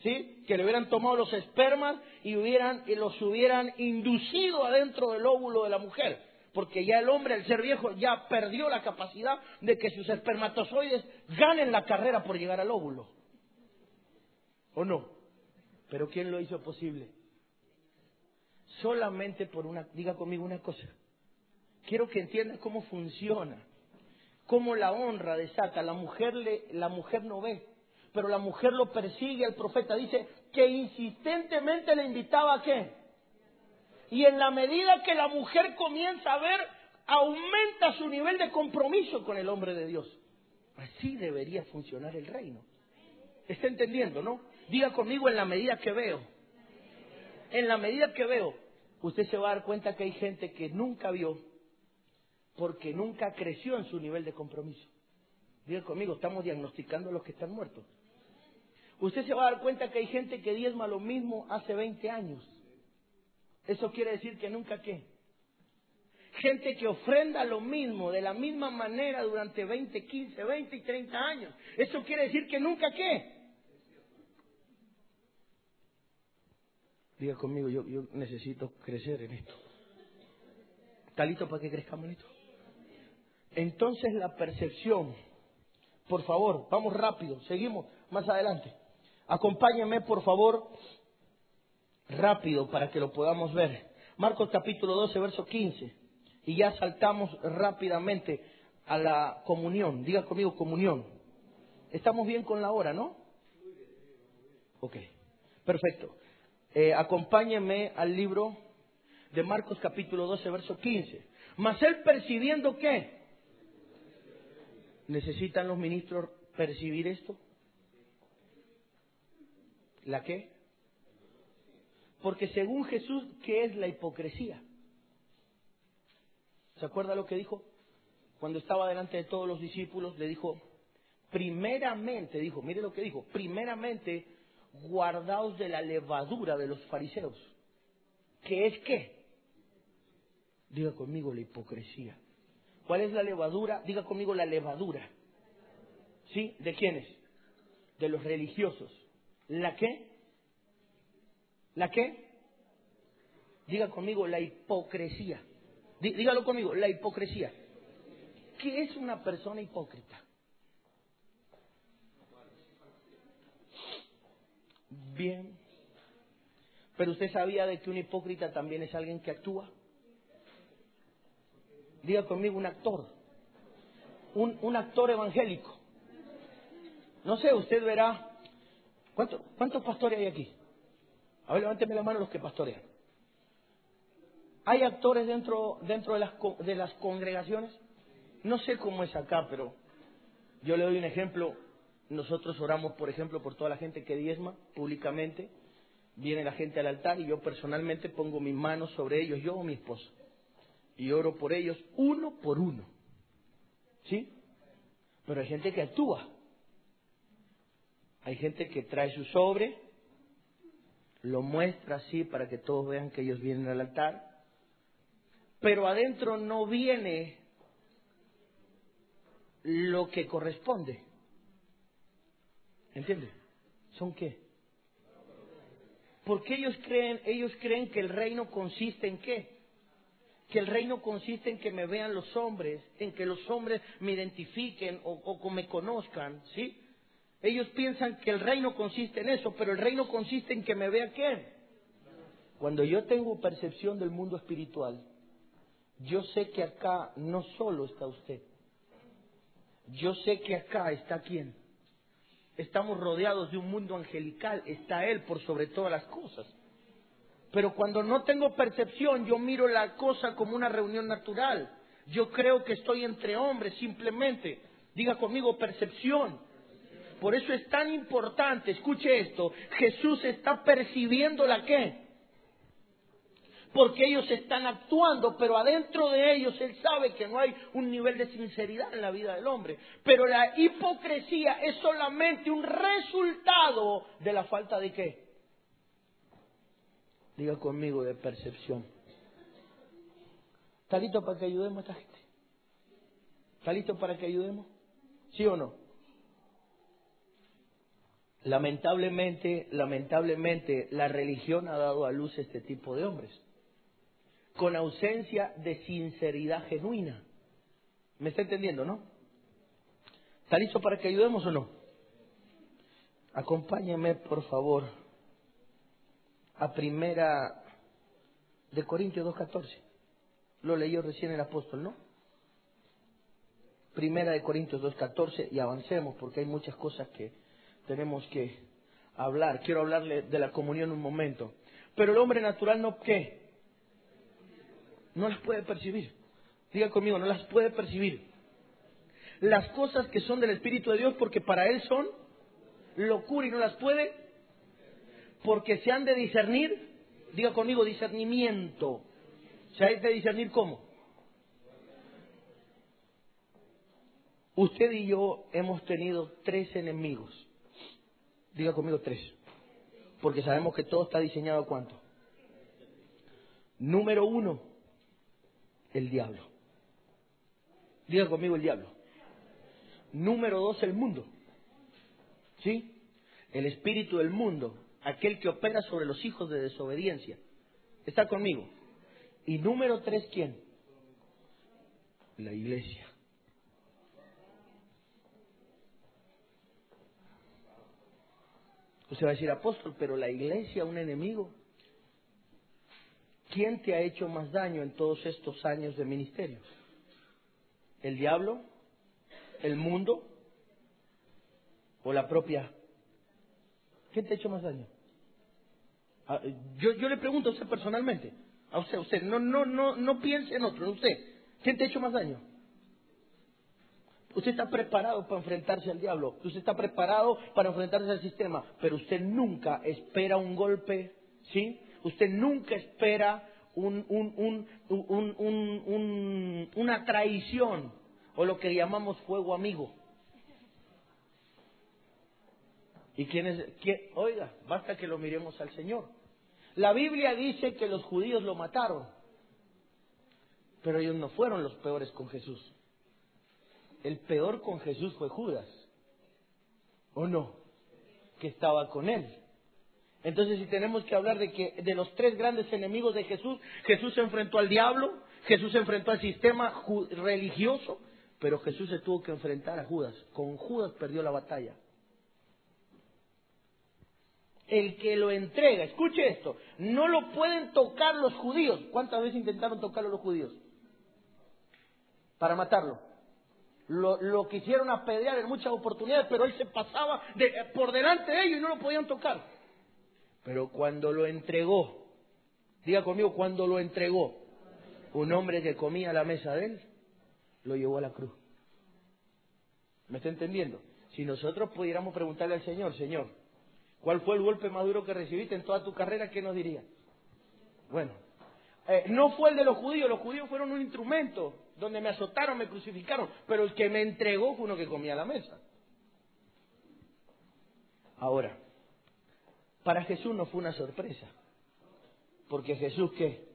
¿Sí? Que le hubieran tomado los espermas y, hubieran, y los hubieran inducido adentro del óvulo de la mujer. Porque ya el hombre, al ser viejo, ya perdió la capacidad de que sus espermatozoides ganen la carrera por llegar al óvulo. ¿O no? Pero ¿quién lo hizo posible? Solamente por una, diga conmigo una cosa. Quiero que entiendas cómo funciona, cómo la honra desata. La mujer, le, la mujer no ve, pero la mujer lo persigue al profeta. Dice que insistentemente le invitaba a qué? Y en la medida que la mujer comienza a ver, aumenta su nivel de compromiso con el hombre de Dios. Así debería funcionar el reino. ¿Está entendiendo, no? Diga conmigo en la medida que veo. En la medida que veo, usted se va a dar cuenta que hay gente que nunca vio porque nunca creció en su nivel de compromiso. Diga conmigo, estamos diagnosticando a los que están muertos. Usted se va a dar cuenta que hay gente que diezma lo mismo hace 20 años eso quiere decir que nunca qué. Gente que ofrenda lo mismo, de la misma manera durante 20, 15, 20 y 30 años. Eso quiere decir que nunca qué. Diga conmigo, yo, yo necesito crecer en esto. ¿Está listo para que crezcamos en esto? Entonces la percepción, por favor, vamos rápido, seguimos más adelante. Acompáñenme, por favor, rápido para que lo podamos ver. Marcos capítulo 12, verso 15. Y ya saltamos rápidamente a la comunión. Diga conmigo comunión. Estamos bien con la hora, ¿no? Ok, perfecto. Eh, acompáñenme al libro de Marcos capítulo 12, verso 15. Mas él percibiendo qué? ¿Necesitan los ministros percibir esto? ¿La qué? Porque según Jesús, ¿qué es la hipocresía? ¿Se acuerda lo que dijo? Cuando estaba delante de todos los discípulos, le dijo, primeramente, dijo, mire lo que dijo, primeramente guardaos de la levadura de los fariseos. ¿Qué es qué? Diga conmigo la hipocresía. ¿Cuál es la levadura? Diga conmigo la levadura. ¿Sí? ¿De quiénes? De los religiosos. ¿La qué? ¿La qué? Diga conmigo, la hipocresía. Dígalo conmigo, la hipocresía. ¿Qué es una persona hipócrita? Bien. Pero usted sabía de que un hipócrita también es alguien que actúa. Diga conmigo un actor. Un, un actor evangélico. No sé, usted verá. ¿Cuánto, ¿Cuántos pastores hay aquí? A ver, levánteme la mano los que pastorean. ¿Hay actores dentro, dentro de, las, de las congregaciones? No sé cómo es acá, pero yo le doy un ejemplo. Nosotros oramos, por ejemplo, por toda la gente que diezma públicamente. Viene la gente al altar y yo personalmente pongo mis manos sobre ellos, yo o mi esposo. Y oro por ellos uno por uno. ¿Sí? Pero hay gente que actúa. Hay gente que trae su sobre, lo muestra así para que todos vean que ellos vienen al altar, pero adentro no viene lo que corresponde. ¿Entiendes? ¿Son qué? Porque ellos creen, ellos creen que el reino consiste en qué? Que el reino consiste en que me vean los hombres, en que los hombres me identifiquen o, o me conozcan, ¿sí? Ellos piensan que el reino consiste en eso, pero el reino consiste en que me vea quién. Cuando yo tengo percepción del mundo espiritual, yo sé que acá no solo está usted, yo sé que acá está quién. Estamos rodeados de un mundo angelical, está Él por sobre todas las cosas. Pero cuando no tengo percepción, yo miro la cosa como una reunión natural. Yo creo que estoy entre hombres simplemente. Diga conmigo percepción. Por eso es tan importante, escuche esto, Jesús está percibiendo la qué. Porque ellos están actuando, pero adentro de ellos Él sabe que no hay un nivel de sinceridad en la vida del hombre. Pero la hipocresía es solamente un resultado de la falta de qué. Diga conmigo de percepción. ¿Está listo para que ayudemos a esta gente? ¿Está listo para que ayudemos? ¿Sí o no? Lamentablemente, lamentablemente, la religión ha dado a luz este tipo de hombres, con ausencia de sinceridad genuina. ¿Me está entendiendo, no? ¿Está listo para que ayudemos o no? Acompáñame, por favor, a primera de Corintios 2.14. Lo leyó recién el apóstol, ¿no? Primera de Corintios 2.14 y avancemos porque hay muchas cosas que tenemos que hablar. Quiero hablarle de la comunión un momento. Pero el hombre natural no qué? No las puede percibir. Diga conmigo, no las puede percibir. Las cosas que son del Espíritu de Dios porque para Él son locura y no las puede porque se han de discernir. Diga conmigo, discernimiento. ¿Se ha de discernir cómo? Usted y yo hemos tenido tres enemigos Diga conmigo tres. Porque sabemos que todo está diseñado cuánto. Número uno, el diablo. Diga conmigo el diablo. Número dos, el mundo. ¿Sí? El espíritu del mundo, aquel que opera sobre los hijos de desobediencia. ¿Está conmigo? Y número tres, ¿quién? La iglesia. Usted va a decir, apóstol, pero la iglesia, un enemigo. ¿Quién te ha hecho más daño en todos estos años de ministerio? ¿El diablo? ¿El mundo? ¿O la propia? ¿Quién te ha hecho más daño? Ah, yo, yo le pregunto a usted personalmente, a usted, usted, no, no, no, no piense en otro, usted, ¿quién te ha hecho más daño? Usted está preparado para enfrentarse al diablo, usted está preparado para enfrentarse al sistema, pero usted nunca espera un golpe, ¿sí? Usted nunca espera un, un, un, una traición o lo que llamamos fuego amigo. ¿Y quién es? Oiga, basta que lo miremos al Señor. La Biblia dice que los judíos lo mataron, pero ellos no fueron los peores con Jesús el peor con Jesús fue Judas. ¿O no? Que estaba con él. Entonces, si tenemos que hablar de que de los tres grandes enemigos de Jesús, Jesús se enfrentó al diablo, Jesús se enfrentó al sistema religioso, pero Jesús se tuvo que enfrentar a Judas. Con Judas perdió la batalla. El que lo entrega, escuche esto, no lo pueden tocar los judíos. ¿Cuántas veces intentaron tocarlo los judíos? Para matarlo lo, lo quisieron apedrear en muchas oportunidades, pero él se pasaba por delante de ellos y no lo podían tocar. Pero cuando lo entregó, diga conmigo, cuando lo entregó, un hombre que comía a la mesa de él, lo llevó a la cruz. ¿Me está entendiendo? Si nosotros pudiéramos preguntarle al Señor, Señor, ¿cuál fue el golpe más duro que recibiste en toda tu carrera? ¿Qué nos diría? Bueno, eh, no fue el de los judíos, los judíos fueron un instrumento donde me azotaron, me crucificaron, pero el que me entregó fue uno que comía la mesa. Ahora, Para Jesús no fue una sorpresa. Porque Jesús qué?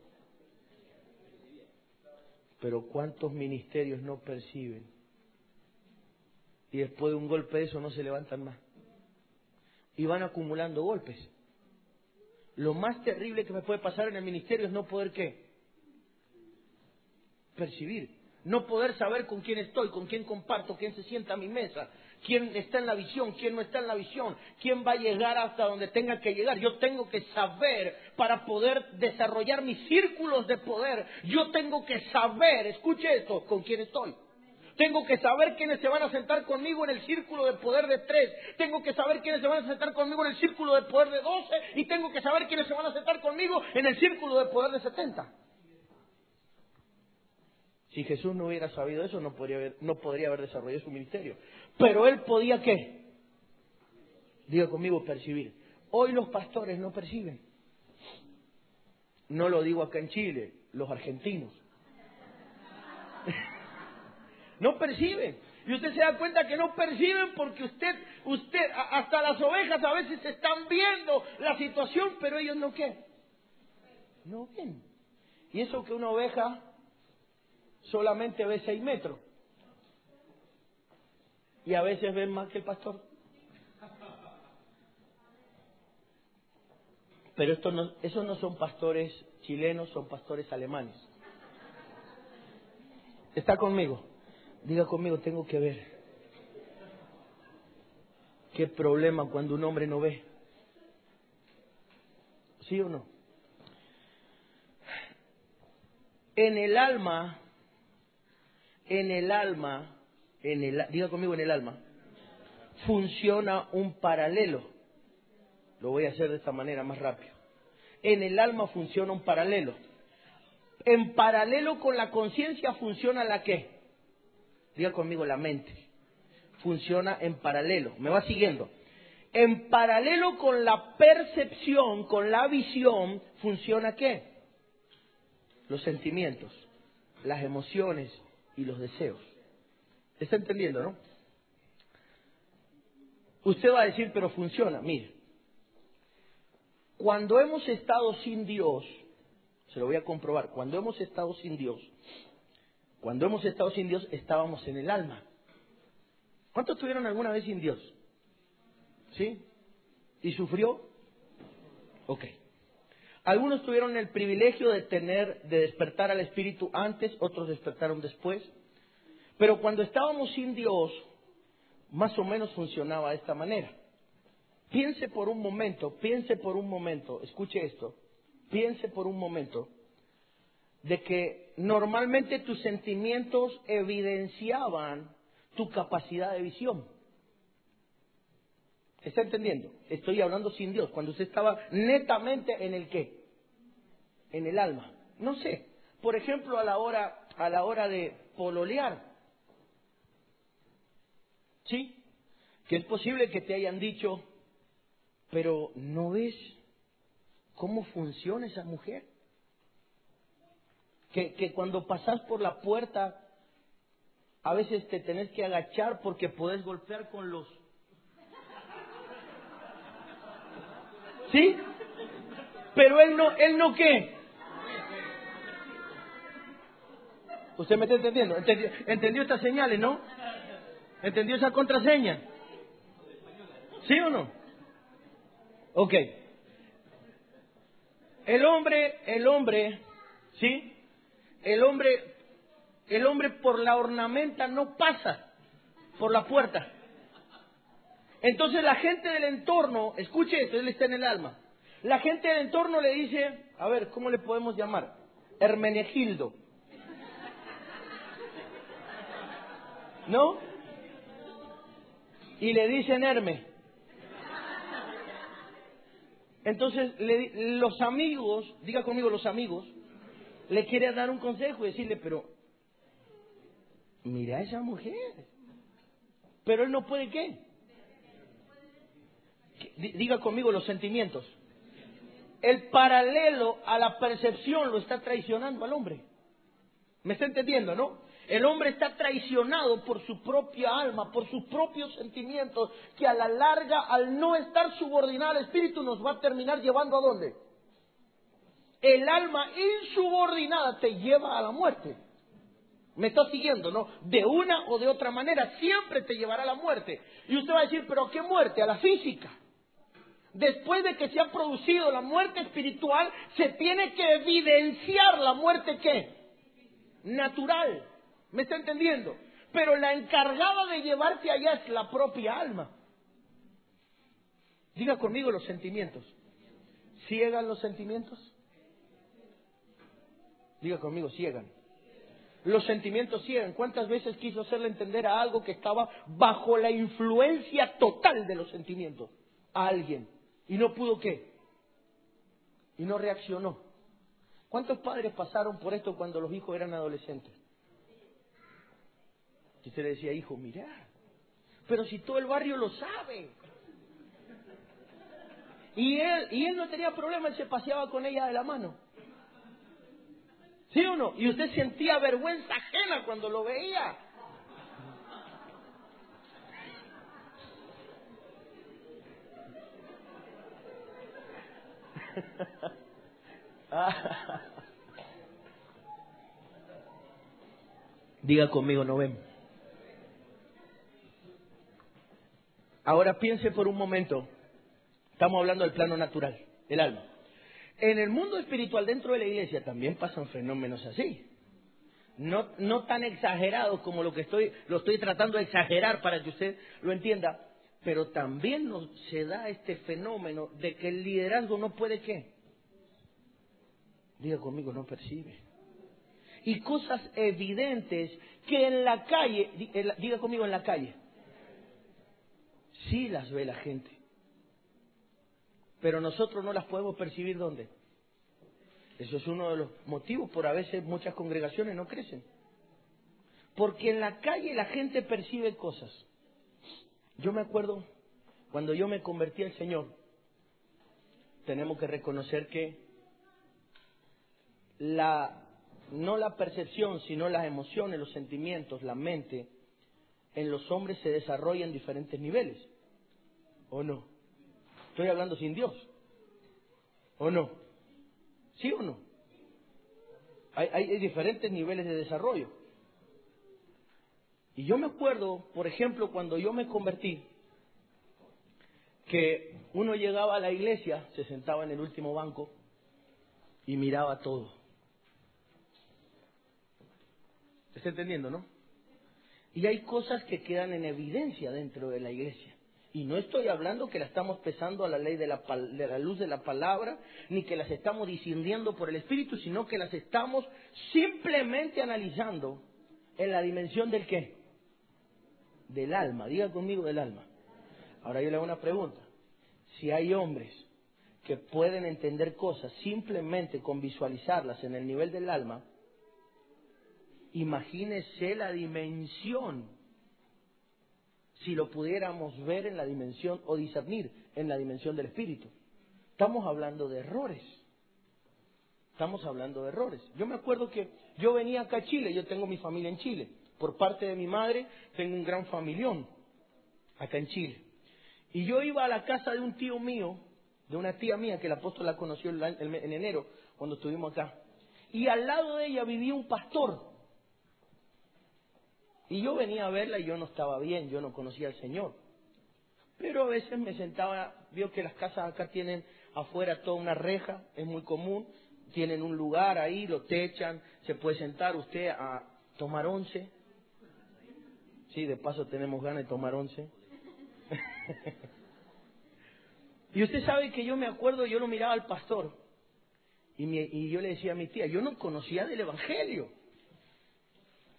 Pero ¿cuántos ministerios no perciben? Y después de un golpe de eso no se levantan más. Y van acumulando golpes. Lo más terrible que me puede pasar en el ministerio es no poder qué? Percibir. No poder saber con quién estoy, con quién comparto, quién se sienta a mi mesa, quién está en la visión, quién no está en la visión, quién va a llegar hasta donde tenga que llegar. Yo tengo que saber para poder desarrollar mis círculos de poder. Yo tengo que saber, escuche esto, con quién estoy. Tengo que saber quiénes se van a sentar conmigo en el círculo de poder de tres. Tengo que saber quiénes se van a sentar conmigo en el círculo de poder de doce. Y tengo que saber quiénes se van a sentar conmigo en el círculo de poder de setenta. Si Jesús no hubiera sabido eso, no podría haber, desarrollado su ministerio. Pero él podía qué? Diga conmigo, percibir. Hoy los pastores no perciben. No lo digo acá en Chile, los argentinos. (laughs) no perciben. Y usted se da cuenta que no perciben porque usted, usted, hasta las ovejas a veces están viendo la situación, pero ellos no qué. No ven. Y eso que una oveja solamente ve seis metros. Y a veces ven más que el pastor. Pero esto no, esos no son pastores chilenos, son pastores alemanes. ¿Está conmigo? Diga conmigo, tengo que ver. ¿Qué problema cuando un hombre no ve? ¿Sí o no? En el alma en el alma, en el, diga conmigo en el alma, funciona un paralelo. Lo voy a hacer de esta manera más rápido. En el alma funciona un paralelo. En paralelo con la conciencia funciona la qué? Diga conmigo la mente. Funciona en paralelo. ¿Me va siguiendo? En paralelo con la percepción, con la visión, funciona qué? Los sentimientos, las emociones, y los deseos. ¿Está entendiendo, no? Usted va a decir, pero funciona. Mire, cuando hemos estado sin Dios, se lo voy a comprobar, cuando hemos estado sin Dios, cuando hemos estado sin Dios, estábamos en el alma. ¿Cuántos estuvieron alguna vez sin Dios? ¿Sí? ¿Y sufrió? Ok. Algunos tuvieron el privilegio de tener, de despertar al Espíritu antes, otros despertaron después. Pero cuando estábamos sin Dios, más o menos funcionaba de esta manera. Piense por un momento, piense por un momento, escuche esto, piense por un momento de que normalmente tus sentimientos evidenciaban tu capacidad de visión. ¿Está entendiendo? Estoy hablando sin Dios, cuando usted estaba netamente en el qué? En el alma. No sé. Por ejemplo, a la hora, a la hora de pololear. ¿Sí? Que es posible que te hayan dicho, pero ¿no ves cómo funciona esa mujer? Que, que cuando pasas por la puerta, a veces te tenés que agachar porque puedes golpear con los ¿Sí? Pero él no, él no qué. ¿Usted me está entendiendo? ¿Entendió, entendió estas señales, no? ¿Entendió esa contraseña? ¿Sí o no? Ok. El hombre, el hombre, ¿sí? El hombre, el hombre por la ornamenta no pasa por la puerta. Entonces la gente del entorno, escuche esto, él está en el alma. La gente del entorno le dice, a ver, ¿cómo le podemos llamar? Hermenegildo. ¿No? Y le dicen Herme. Entonces los amigos, diga conmigo los amigos, le quieren dar un consejo y decirle, pero mira a esa mujer. Pero él no puede qué? Diga conmigo los sentimientos. El paralelo a la percepción lo está traicionando al hombre. ¿Me está entendiendo, no? El hombre está traicionado por su propia alma, por sus propios sentimientos, que a la larga, al no estar subordinado al Espíritu, nos va a terminar llevando a dónde? El alma insubordinada te lleva a la muerte. ¿Me está siguiendo, no? De una o de otra manera, siempre te llevará a la muerte. Y usted va a decir, ¿pero qué muerte? A la física. Después de que se ha producido la muerte espiritual, se tiene que evidenciar la muerte qué? Natural. ¿Me está entendiendo? Pero la encargada de llevarte allá es la propia alma. Diga conmigo los sentimientos. ¿Ciegan los sentimientos? Diga conmigo, ciegan. Los sentimientos ciegan. ¿Cuántas veces quiso hacerle entender a algo que estaba bajo la influencia total de los sentimientos? A alguien. ¿Y no pudo qué? Y no reaccionó. ¿Cuántos padres pasaron por esto cuando los hijos eran adolescentes? Y usted le decía, hijo, mira, pero si todo el barrio lo sabe. Y él, y él no tenía problema, él se paseaba con ella de la mano. ¿Sí o no? Y usted sentía vergüenza ajena cuando lo veía. (laughs) Diga conmigo, no ven. Ahora piense por un momento, estamos hablando del plano natural, el alma. En el mundo espiritual dentro de la iglesia también pasan fenómenos así. No, no tan exagerados como lo que estoy, lo estoy tratando de exagerar para que usted lo entienda, pero también nos, se da este fenómeno de que el liderazgo no puede qué. Diga conmigo, no percibe. Y cosas evidentes que en la calle, diga conmigo en la calle, sí las ve la gente. Pero nosotros no las podemos percibir dónde. Eso es uno de los motivos por a veces muchas congregaciones no crecen. Porque en la calle la gente percibe cosas. Yo me acuerdo cuando yo me convertí al Señor, tenemos que reconocer que la no la percepción, sino las emociones, los sentimientos, la mente, en los hombres se desarrolla en diferentes niveles. ¿O no? Estoy hablando sin Dios. ¿O no? ¿Sí o no? Hay, hay, diferentes niveles de desarrollo. Y yo me acuerdo, por ejemplo, cuando yo me convertí, que uno llegaba a la iglesia, se sentaba en el último banco y miraba todo. ¿Está entendiendo, no? Y hay cosas que quedan en evidencia dentro de la iglesia. Y no estoy hablando que la estamos pesando a la ley de la, de la luz de la palabra, ni que las estamos discerniendo por el Espíritu, sino que las estamos simplemente analizando en la dimensión del qué? Del alma. Diga conmigo del alma. Ahora yo le hago una pregunta. Si hay hombres que pueden entender cosas simplemente con visualizarlas en el nivel del alma, imagínese la dimensión si lo pudiéramos ver en la dimensión o discernir en la dimensión del espíritu. Estamos hablando de errores. Estamos hablando de errores. Yo me acuerdo que yo venía acá a Chile, yo tengo mi familia en Chile. Por parte de mi madre tengo un gran familión acá en Chile. Y yo iba a la casa de un tío mío, de una tía mía que el apóstol la conoció en enero cuando estuvimos acá. Y al lado de ella vivía un pastor y yo venía a verla y yo no estaba bien, yo no conocía al Señor. Pero a veces me sentaba, vio que las casas acá tienen afuera toda una reja, es muy común, tienen un lugar ahí, lo techan, se puede sentar usted a tomar once. Sí, de paso tenemos ganas de tomar once. (laughs) y usted sabe que yo me acuerdo, yo lo miraba al pastor y, y yo le decía a mi tía, yo no conocía del Evangelio.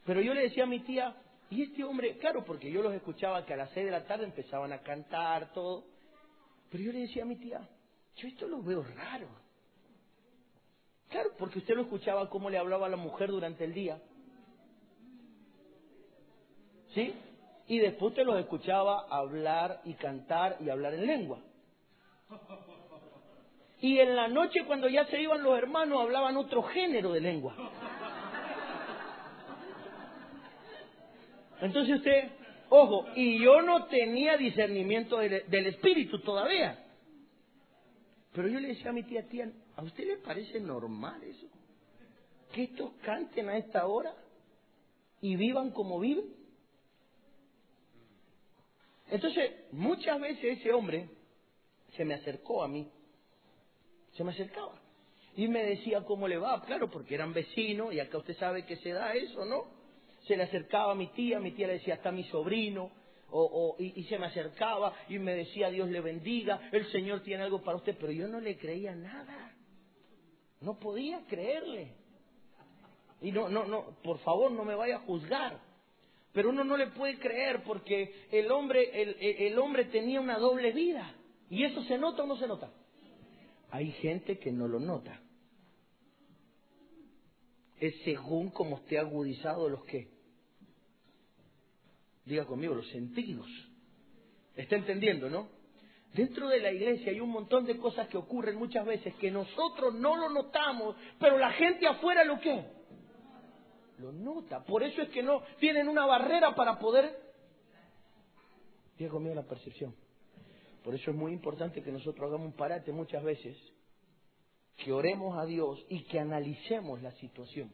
Pero yo le decía a mi tía, y este hombre, claro, porque yo los escuchaba que a las seis de la tarde empezaban a cantar, todo. Pero yo le decía a mi tía, yo esto lo veo raro. Claro, porque usted lo escuchaba cómo le hablaba a la mujer durante el día. ¿Sí? Y después usted los escuchaba hablar y cantar y hablar en lengua. Y en la noche cuando ya se iban los hermanos hablaban otro género de lengua. Entonces usted, ojo, y yo no tenía discernimiento del, del espíritu todavía. Pero yo le decía a mi tía, tía, ¿a usted le parece normal eso? Que estos canten a esta hora y vivan como viven. Entonces, muchas veces ese hombre se me acercó a mí, se me acercaba y me decía cómo le va, claro, porque eran vecinos y acá usted sabe que se da eso, ¿no? Se le acercaba a mi tía, mi tía le decía, está mi sobrino, o, y, y, se me acercaba y me decía, Dios le bendiga, el Señor tiene algo para usted, pero yo no le creía nada, no podía creerle. Y no, no, no, por favor, no me vaya a juzgar. Pero uno no le puede creer porque el hombre, el, el hombre tenía una doble vida. ¿Y eso se nota o no se nota? Hay gente que no lo nota. Es según como esté agudizado los que. Diga conmigo, los sentidos. ¿Está entendiendo, no? Dentro de la iglesia hay un montón de cosas que ocurren muchas veces que nosotros no lo notamos, pero la gente afuera lo que lo nota. Por eso es que no tienen una barrera para poder. Diga conmigo la percepción. Por eso es muy importante que nosotros hagamos un parate muchas veces, que oremos a Dios y que analicemos la situación.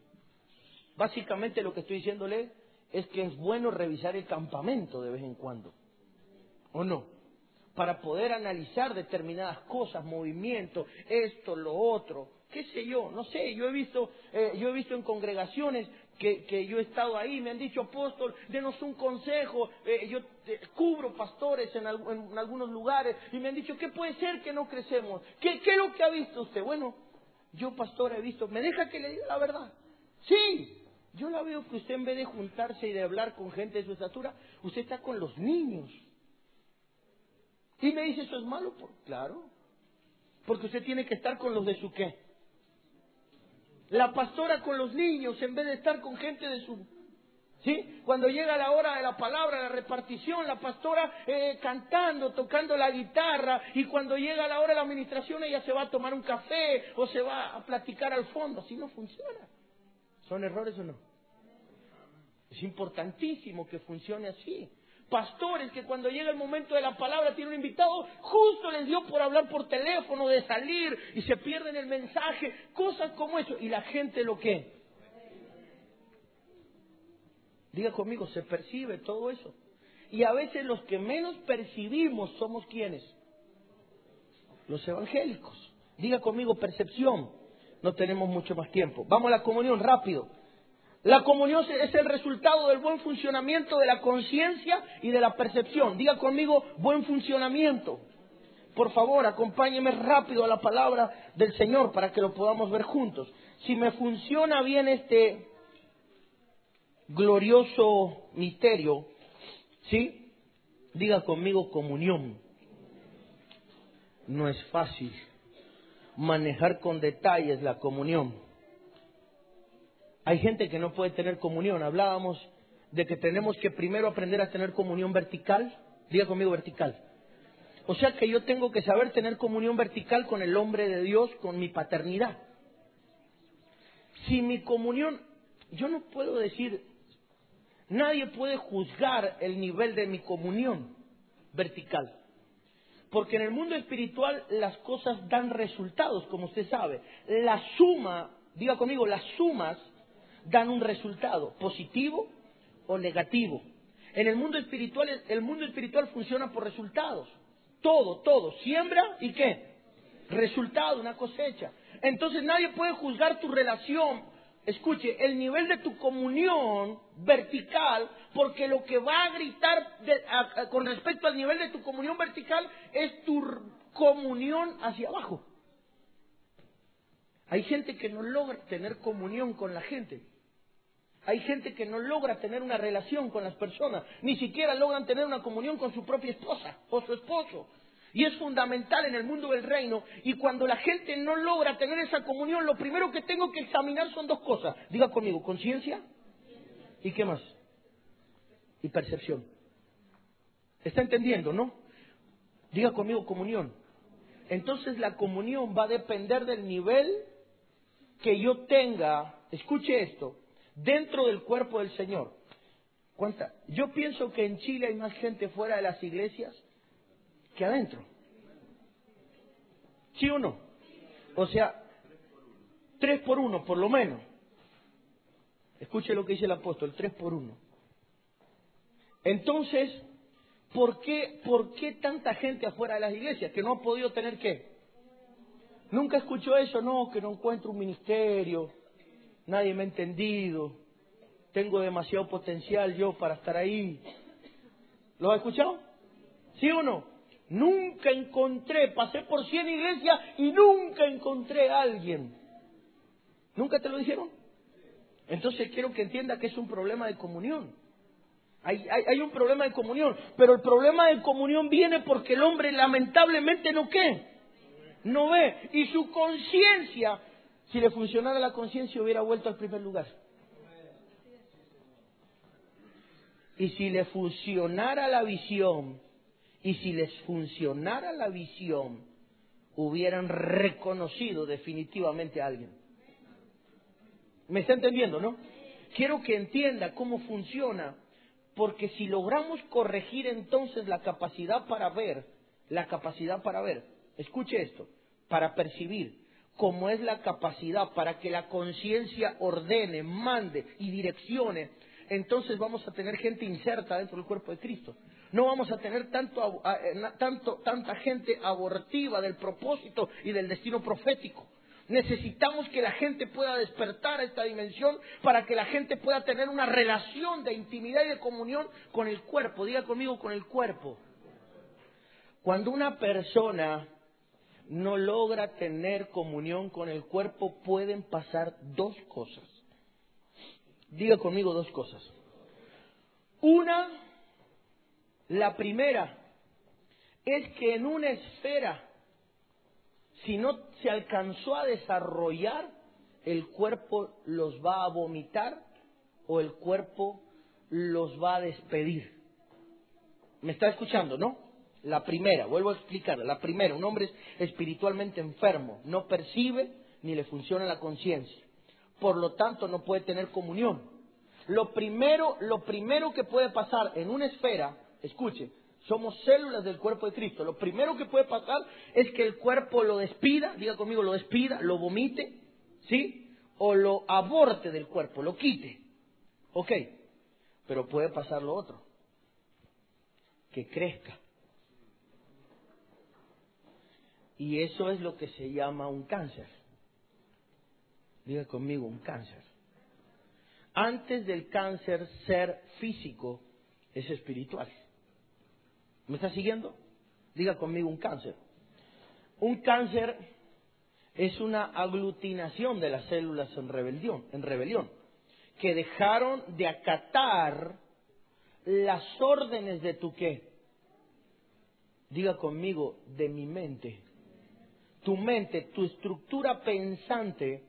Básicamente lo que estoy diciéndole es que es bueno revisar el campamento de vez en cuando. ¿O no? Para poder analizar determinadas cosas, movimientos, esto, lo otro, qué sé yo, no sé, yo he visto, eh, yo he visto en congregaciones que, yo he estado ahí, me han dicho, apóstol, denos un consejo, eh, yo cubro pastores en, algunos lugares y me han dicho, ¿qué puede ser que no crecemos? ¿Qué, ¿Qué es lo que ha visto usted? Bueno, yo pastor he visto, ¿me deja que le diga la verdad? Sí, yo la veo que usted en vez de juntarse y de hablar con gente de su estatura, usted está con los niños. Y me dice, ¿eso es malo? Por, claro, porque usted tiene que estar con los de su qué la pastora con los niños en vez de estar con gente de su... ¿Sí? Cuando llega la hora de la palabra, la repartición, la pastora eh, cantando, tocando la guitarra, y cuando llega la hora de la administración ella se va a tomar un café o se va a platicar al fondo. Así no funciona. ¿Son errores o no? Es importantísimo que funcione así pastores que cuando llega el momento de la palabra tiene un invitado, justo les dio por hablar por teléfono, de salir y se pierden el mensaje, cosas como eso. Y la gente lo que. Diga conmigo, se percibe todo eso. Y a veces los que menos percibimos somos quienes? Los evangélicos. Diga conmigo, percepción. No tenemos mucho más tiempo. Vamos a la comunión rápido. La comunión es el resultado del buen funcionamiento de la conciencia y de la percepción. Diga conmigo, buen funcionamiento. Por favor, acompáñeme rápido a la palabra del Señor para que lo podamos ver juntos. Si me funciona bien este glorioso misterio, ¿sí? Diga conmigo comunión. No es fácil manejar con detalles la comunión hay gente que no puede tener comunión. Hablábamos de que tenemos que primero aprender a tener comunión vertical. Diga conmigo vertical. O sea que yo tengo que saber tener comunión vertical con el hombre de Dios, con mi paternidad. Si mi comunión, yo no puedo decir, nadie puede juzgar el nivel de mi comunión vertical. Porque en el mundo espiritual las cosas dan resultados, como usted sabe. La suma, diga conmigo, las sumas dan un resultado, positivo o negativo. En el mundo espiritual, el mundo espiritual funciona por resultados. Todo, todo. Siembra y qué? Resultado, una cosecha. Entonces nadie puede juzgar tu relación. Escuche, el nivel de tu comunión vertical, porque lo que va a gritar con respecto al nivel de tu comunión vertical es tu comunión hacia abajo. Hay gente que no logra tener comunión con la gente. Hay gente que no logra tener una relación con las personas, ni siquiera logran tener una comunión con su propia esposa o su esposo. Y es fundamental en el mundo del reino. Y cuando la gente no logra tener esa comunión, lo primero que tengo que examinar son dos cosas. Diga conmigo, conciencia y qué más. Y percepción. ¿Está entendiendo, no? Diga conmigo comunión. Entonces la comunión va a depender del nivel que yo tenga, escuche esto, dentro del cuerpo del Señor. ¿Cuánta? Yo pienso que en Chile hay más gente fuera de las iglesias que adentro. ¿Sí o no? O sea, tres por uno, por lo menos. Escuche lo que dice el apóstol, tres por uno. Entonces, ¿por qué, ¿por qué tanta gente afuera de las iglesias que no ha podido tener qué? Nunca escuchó eso, no, que no encuentro un ministerio, nadie me ha entendido, tengo demasiado potencial yo para estar ahí. ¿Lo ha escuchado? ¿Sí o no? Nunca encontré, pasé por 100 iglesias y nunca encontré a alguien. ¿Nunca te lo dijeron? Entonces quiero que entienda que es un problema de comunión. Hay, hay, un problema de comunión, pero el problema de comunión viene porque el hombre lamentablemente no qué, no ve. Y su conciencia, si le funcionara la conciencia, hubiera vuelto al primer lugar. Y si le funcionara la visión, y si les funcionara la visión, hubieran reconocido definitivamente a alguien. ¿Me está entendiendo, no? Quiero que entienda cómo funciona porque si logramos corregir entonces la capacidad para ver, la capacidad para ver, escuche esto, para percibir, como es la capacidad para que la conciencia ordene, mande y direccione, entonces vamos a tener gente inserta dentro del cuerpo de Cristo. No vamos a tener tanto, tanto, tanta gente abortiva del propósito y del destino profético. Necesitamos que la gente pueda despertar a esta dimensión para que la gente pueda tener una relación de intimidad y de comunión con el cuerpo. Diga conmigo, con el cuerpo. Cuando una persona no logra tener comunión con el cuerpo, pueden pasar dos cosas. Diga conmigo dos cosas. Una, la primera, es que en una esfera si no se alcanzó a desarrollar, el cuerpo los va a vomitar o el cuerpo los va a despedir. ¿Me está escuchando, no? La primera, vuelvo a explicar, la primera, un hombre es espiritualmente enfermo, no percibe ni le funciona la conciencia. Por lo tanto, no puede tener comunión. Lo primero, lo primero que puede pasar en una esfera, escuche, somos células del cuerpo de Cristo. Lo primero que puede pasar es que el cuerpo lo despida, diga conmigo, lo despida, lo vomite, ¿sí? O lo aborte del cuerpo, lo quite. Ok, pero puede pasar lo otro, que crezca. Y eso es lo que se llama un cáncer. Diga conmigo, un cáncer. Antes del cáncer ser físico es espiritual. ¿Me está siguiendo? Diga conmigo un cáncer. Un cáncer es una aglutinación de las células en rebelión, en rebelión, que dejaron de acatar las órdenes de tu qué. Diga conmigo, de mi mente. Tu mente, tu estructura pensante,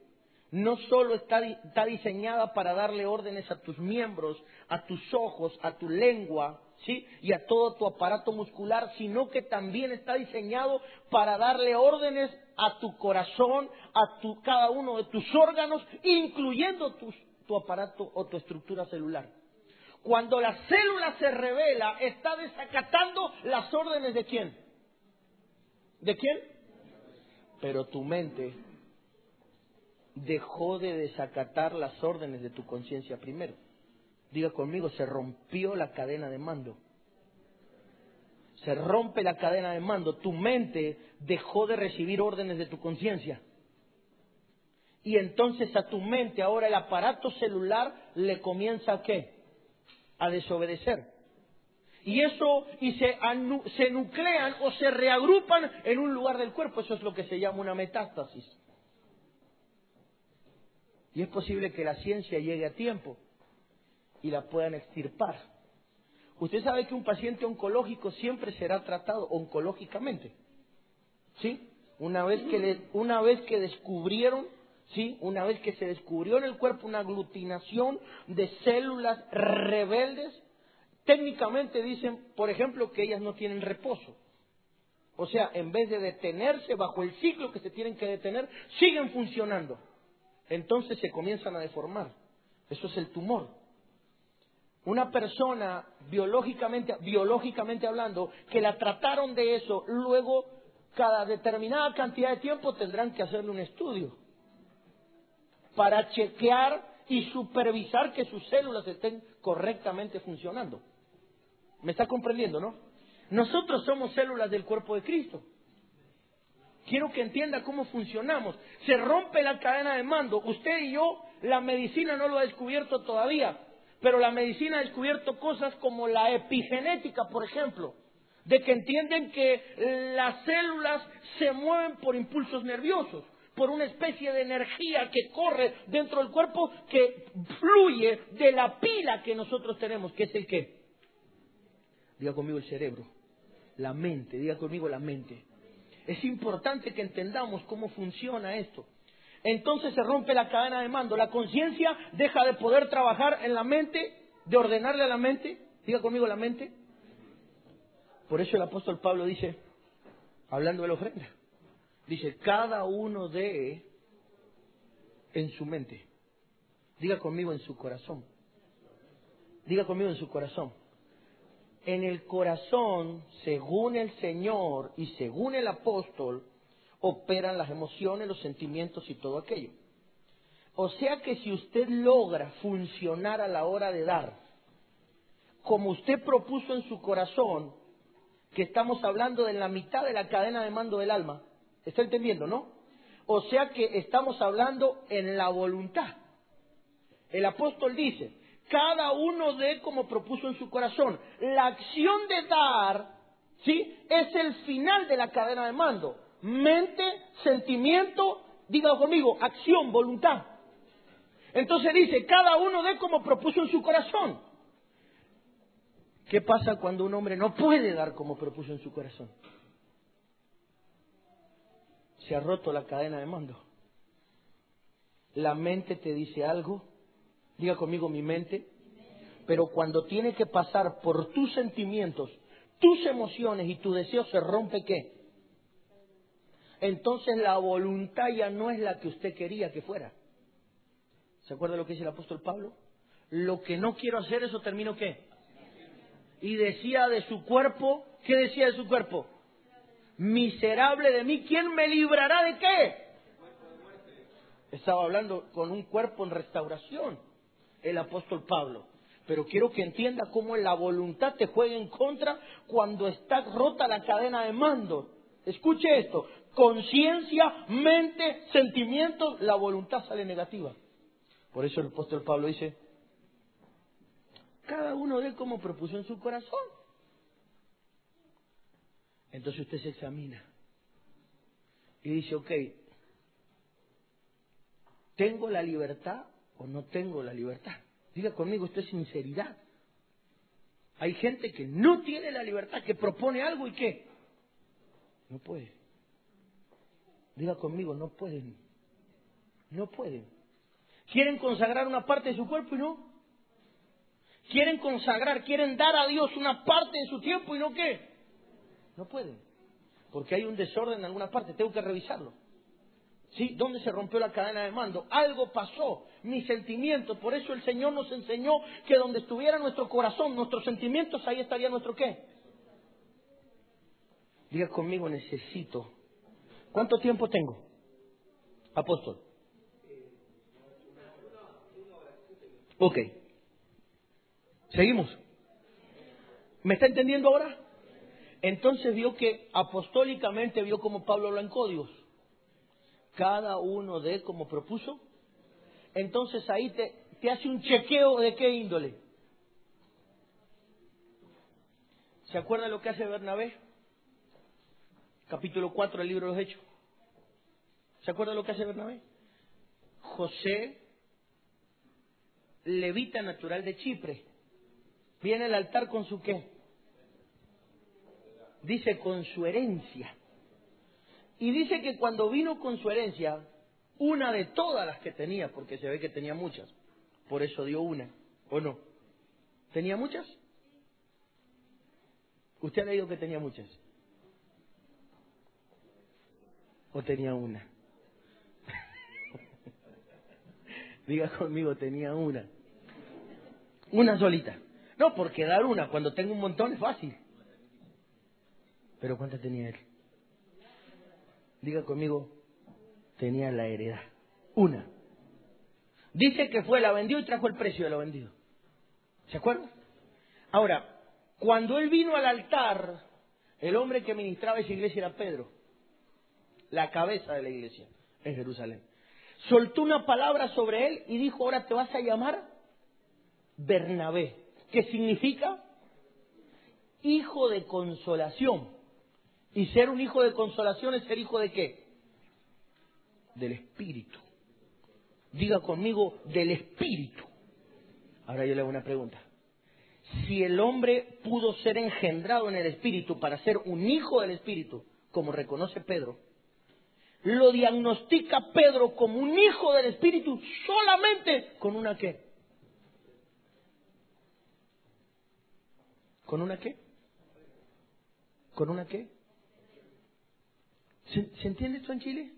no solo está, está diseñada para darle órdenes a tus miembros, a tus ojos, a tu lengua, ¿sí? y a todo tu aparato muscular, sino que también está diseñado para darle órdenes a tu corazón, a tu, cada uno de tus órganos, incluyendo tu aparato o tu estructura celular. Cuando la célula se revela, está desacatando las órdenes de quién? ¿De quién? Pero tu mente dejó de desacatar las órdenes de tu conciencia primero. Diga conmigo, se rompió la cadena de mando. Se rompe la cadena de mando. Tu mente dejó de recibir órdenes de tu conciencia. Y entonces a tu mente ahora el aparato celular le comienza a qué? A desobedecer. Y eso, y se, se nuclean o se reagrupan en un lugar del cuerpo. Eso es lo que se llama una metástasis. Y es posible que la ciencia llegue a tiempo y la puedan extirpar. Usted sabe que un paciente oncológico siempre será tratado oncológicamente. ¿Sí? Una vez que, una vez que descubrieron, ¿sí? Una vez que se descubrió en el cuerpo una aglutinación de células rebeldes, técnicamente dicen, por ejemplo, que ellas no tienen reposo. O sea, en vez de detenerse bajo el ciclo que se tienen que detener, siguen funcionando. Entonces se comienzan a deformar. Eso es el tumor. una persona biológicamente, biológicamente hablando, que la trataron de eso, luego cada determinada cantidad de tiempo tendrán que hacerle un estudio para chequear y supervisar que sus células estén correctamente funcionando. ¿Me está comprendiendo, no? Nosotros somos células del cuerpo de Cristo. Quiero que entienda cómo funcionamos. Se rompe la cadena de mando. Usted y yo, la medicina no lo ha descubierto todavía, pero la medicina ha descubierto cosas como la epigenética, por ejemplo, de que entienden que las células se mueven por impulsos nerviosos, por una especie de energía que corre dentro del cuerpo que fluye de la pila que nosotros tenemos, que es el qué. Diga conmigo el cerebro, la mente, diga conmigo la mente. Es importante que entendamos cómo funciona esto. Entonces se rompe la cadena de mando. La conciencia deja de poder trabajar en la mente, de ordenarle a la mente. Diga conmigo la mente. Por eso el apóstol Pablo dice, hablando de la ofrenda, dice, cada uno de en su mente. Diga conmigo en su corazón. Diga conmigo en su corazón. En el corazón, según el Señor y según el apóstol, operan las emociones, los sentimientos y todo aquello. O sea que si usted logra funcionar a la hora de dar, como usted propuso en su corazón, que estamos hablando de la mitad de la cadena de mando del alma, ¿está entendiendo, no? O sea que estamos hablando en la voluntad. El apóstol dice, cada uno dé como propuso en su corazón. La acción de dar, ¿sí? Es el final de la cadena de mando. Mente, sentimiento, dígalo conmigo, acción, voluntad. Entonces dice, cada uno dé como propuso en su corazón. ¿Qué pasa cuando un hombre no puede dar como propuso en su corazón? Se ha roto la cadena de mando. La mente te dice algo, diga conmigo mi mente, pero cuando tiene que pasar por tus sentimientos, tus emociones y tu deseo se rompe qué? Entonces la voluntad ya no es la que usted quería que fuera. ¿Se acuerda lo que dice el apóstol Pablo? Lo que no quiero hacer, eso termino qué? Y decía de su cuerpo, ¿qué decía de su cuerpo? Miserable de mí, ¿quién me librará de qué? Estaba hablando con un cuerpo en restauración, el apóstol Pablo. Pero quiero que entienda cómo la voluntad te juega en contra cuando está rota la cadena de mando. Escuche esto, conciencia, mente, sentimientos, la voluntad sale negativa. Por eso el apóstol Pablo dice, cada uno de él como propuso en su corazón. Entonces usted se examina y dice, ok, ¿tengo la libertad no tengo la libertad? Diga conmigo, esto es sinceridad. Hay gente que no tiene la libertad, que propone algo y qué. No puede. Diga conmigo, no pueden. No pueden. Quieren consagrar una parte de su cuerpo y no. Quieren consagrar, quieren dar a Dios una parte de su tiempo y no qué. No pueden. Porque hay un desorden en alguna parte, tengo que revisarlo. ¿Sí? ¿Dónde se rompió la cadena de mando? Algo pasó, mi sentimiento. Por eso el Señor nos enseñó que donde estuviera nuestro corazón, nuestros sentimientos, ahí estaría nuestro qué. Diga conmigo, necesito. ¿Cuánto tiempo tengo? Apóstol. Ok. ¿Seguimos? ¿Me está entendiendo ahora? Entonces vio que apostólicamente vio como Pablo habló en códigos cada uno de como propuso, entonces ahí te, te hace un chequeo de qué índole. ¿Se acuerda lo que hace Bernabé? Capítulo 4 del libro de los Hechos. ¿Se acuerda lo que hace Bernabé? José, levita natural de Chipre, viene al altar con su qué? Dice con su herencia. Y dice que cuando vino con su herencia, una de todas las que tenía, porque se ve que tenía muchas, por eso dio una, ¿o no? ¿Tenía muchas? ¿Usted ha leído que tenía muchas? ¿O tenía una? (laughs) Diga conmigo, tenía una. Una solita. No, porque dar una cuando tengo un montón es fácil. Pero ¿cuántas tenía él? Diga conmigo, tenía la heredad. Una. Dice que fue, la vendió y trajo el precio de lo vendido. ¿Se acuerdan? Ahora, cuando él vino al altar, el hombre que ministraba esa iglesia era Pedro, la cabeza de la iglesia en Jerusalén. Soltó una palabra sobre él y dijo, ahora te vas a llamar Bernabé, que significa hijo de consolación. Y ser un hijo de consolación es ser hijo de qué? Del Espíritu. Diga conmigo, del Espíritu. Ahora yo le hago una pregunta. Si el hombre pudo ser engendrado en el Espíritu para ser un hijo del Espíritu, como reconoce Pedro, lo diagnostica Pedro como un hijo del Espíritu solamente con una qué? ¿Con una qué? ¿Con una qué? ¿Se, ¿se entiende esto en Chile?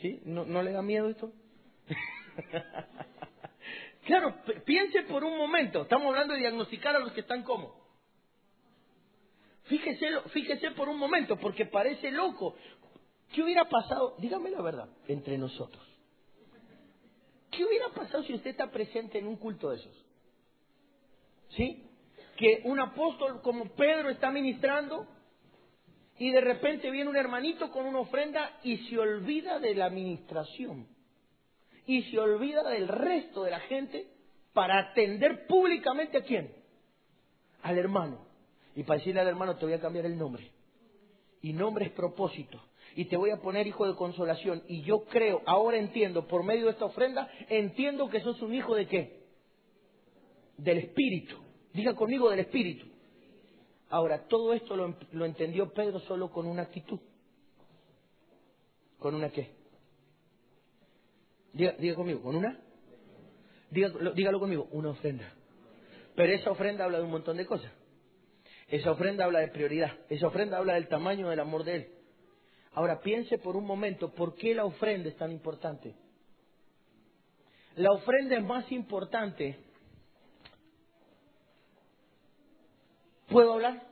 ¿Sí? ¿No, ¿No le da miedo esto? (laughs) claro, piense por un momento. Estamos hablando de diagnosticar a los que están como. Fíjese, fíjese por un momento, porque parece loco. ¿Qué hubiera pasado? Dígame la verdad, entre nosotros. ¿Qué hubiera pasado si usted está presente en un culto de esos? ¿Sí? Que un apóstol como Pedro está ministrando y de repente viene un hermanito con una ofrenda y se olvida de la administración y se olvida del resto de la gente para atender públicamente a quién? Al hermano. Y para decirle al hermano te voy a cambiar el nombre. Y nombre es propósito. Y te voy a poner hijo de consolación. Y yo creo, ahora entiendo, por medio de esta ofrenda, entiendo que sos un hijo de qué? Del Espíritu. Diga conmigo del Espíritu. Ahora, todo esto lo, lo entendió Pedro solo con una actitud. ¿Con una qué? Diga, diga conmigo, ¿con una? Diga, dígalo conmigo, una ofrenda. Pero esa ofrenda habla de un montón de cosas. Esa ofrenda habla de prioridad. Esa ofrenda habla del tamaño del amor de Él. Ahora piense por un momento, ¿por qué la ofrenda es tan importante? La ofrenda es más importante. ¿Puedo hablar?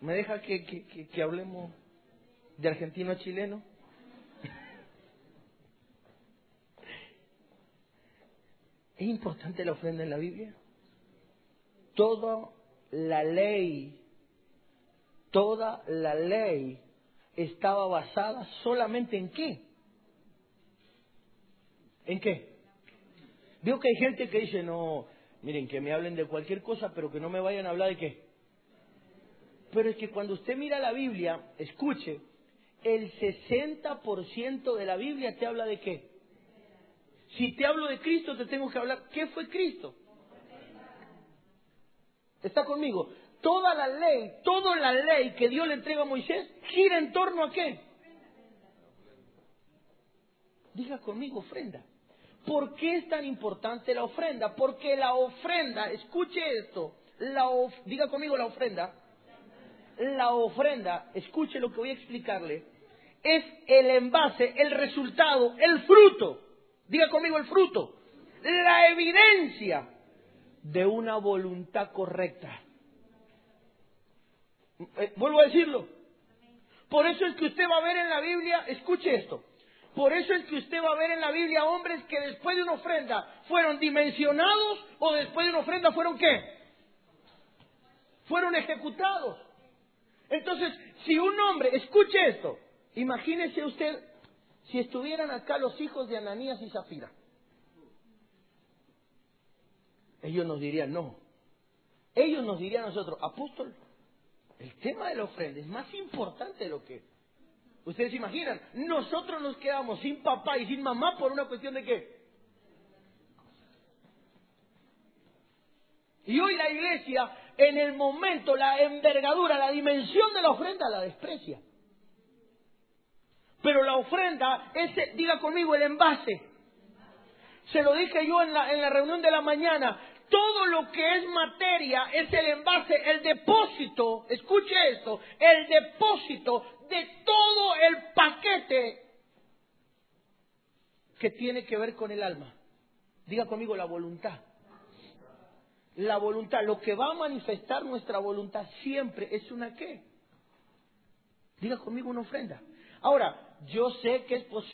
¿Me deja que, hablemos de argentino a chileno? ¿Es importante la ofrenda en la Biblia? Toda la ley, toda la ley estaba basada solamente en qué? ¿En qué? Veo que hay gente que dice, no, miren, que me hablen de cualquier cosa, pero que no me vayan a hablar de qué. Pero es que cuando usted mira la Biblia, escuche, el 60% de la Biblia te habla de qué. Si te hablo de Cristo, te tengo que hablar, ¿qué fue Cristo? ¿Está conmigo? Toda la ley, toda la ley que Dios le entrega a Moisés gira en torno a qué? Diga conmigo, ofrenda. ¿Por qué es tan importante la ofrenda? Porque la ofrenda, escuche esto, la diga conmigo la ofrenda, la ofrenda, escuche lo que voy a explicarle, es el envase, el resultado, el fruto, diga conmigo el fruto, la evidencia de una voluntad correcta. Eh, vuelvo a decirlo. Por eso es que usted va a ver en la Biblia, escuche esto, por eso es que usted va a ver en la Biblia hombres que después de una ofrenda fueron dimensionados o después de una ofrenda fueron qué? Fueron ejecutados. Entonces, si un hombre, escuche esto, imagínese usted si estuvieran acá los hijos de Ananías y Zafira. Ellos nos dirían, no. Ellos nos dirían a nosotros, apóstol, el tema de la ofrenda es más importante de lo que... Ustedes se imaginan, nosotros nos quedamos sin papá y sin mamá por una cuestión de qué? Y hoy la iglesia, en el momento, la envergadura, la dimensión de la ofrenda la desprecia. Pero la ofrenda es, diga conmigo, el envase. Se lo dije yo en la, en la reunión de la mañana todo lo que es materia es el envase, el depósito, escuche esto, el depósito de todo el paquete que tiene que ver con el alma. Diga conmigo la voluntad. la voluntad, lo que va a manifestar nuestra voluntad siempre es una qué. Diga conmigo una ofrenda. Ahora, yo sé que es posible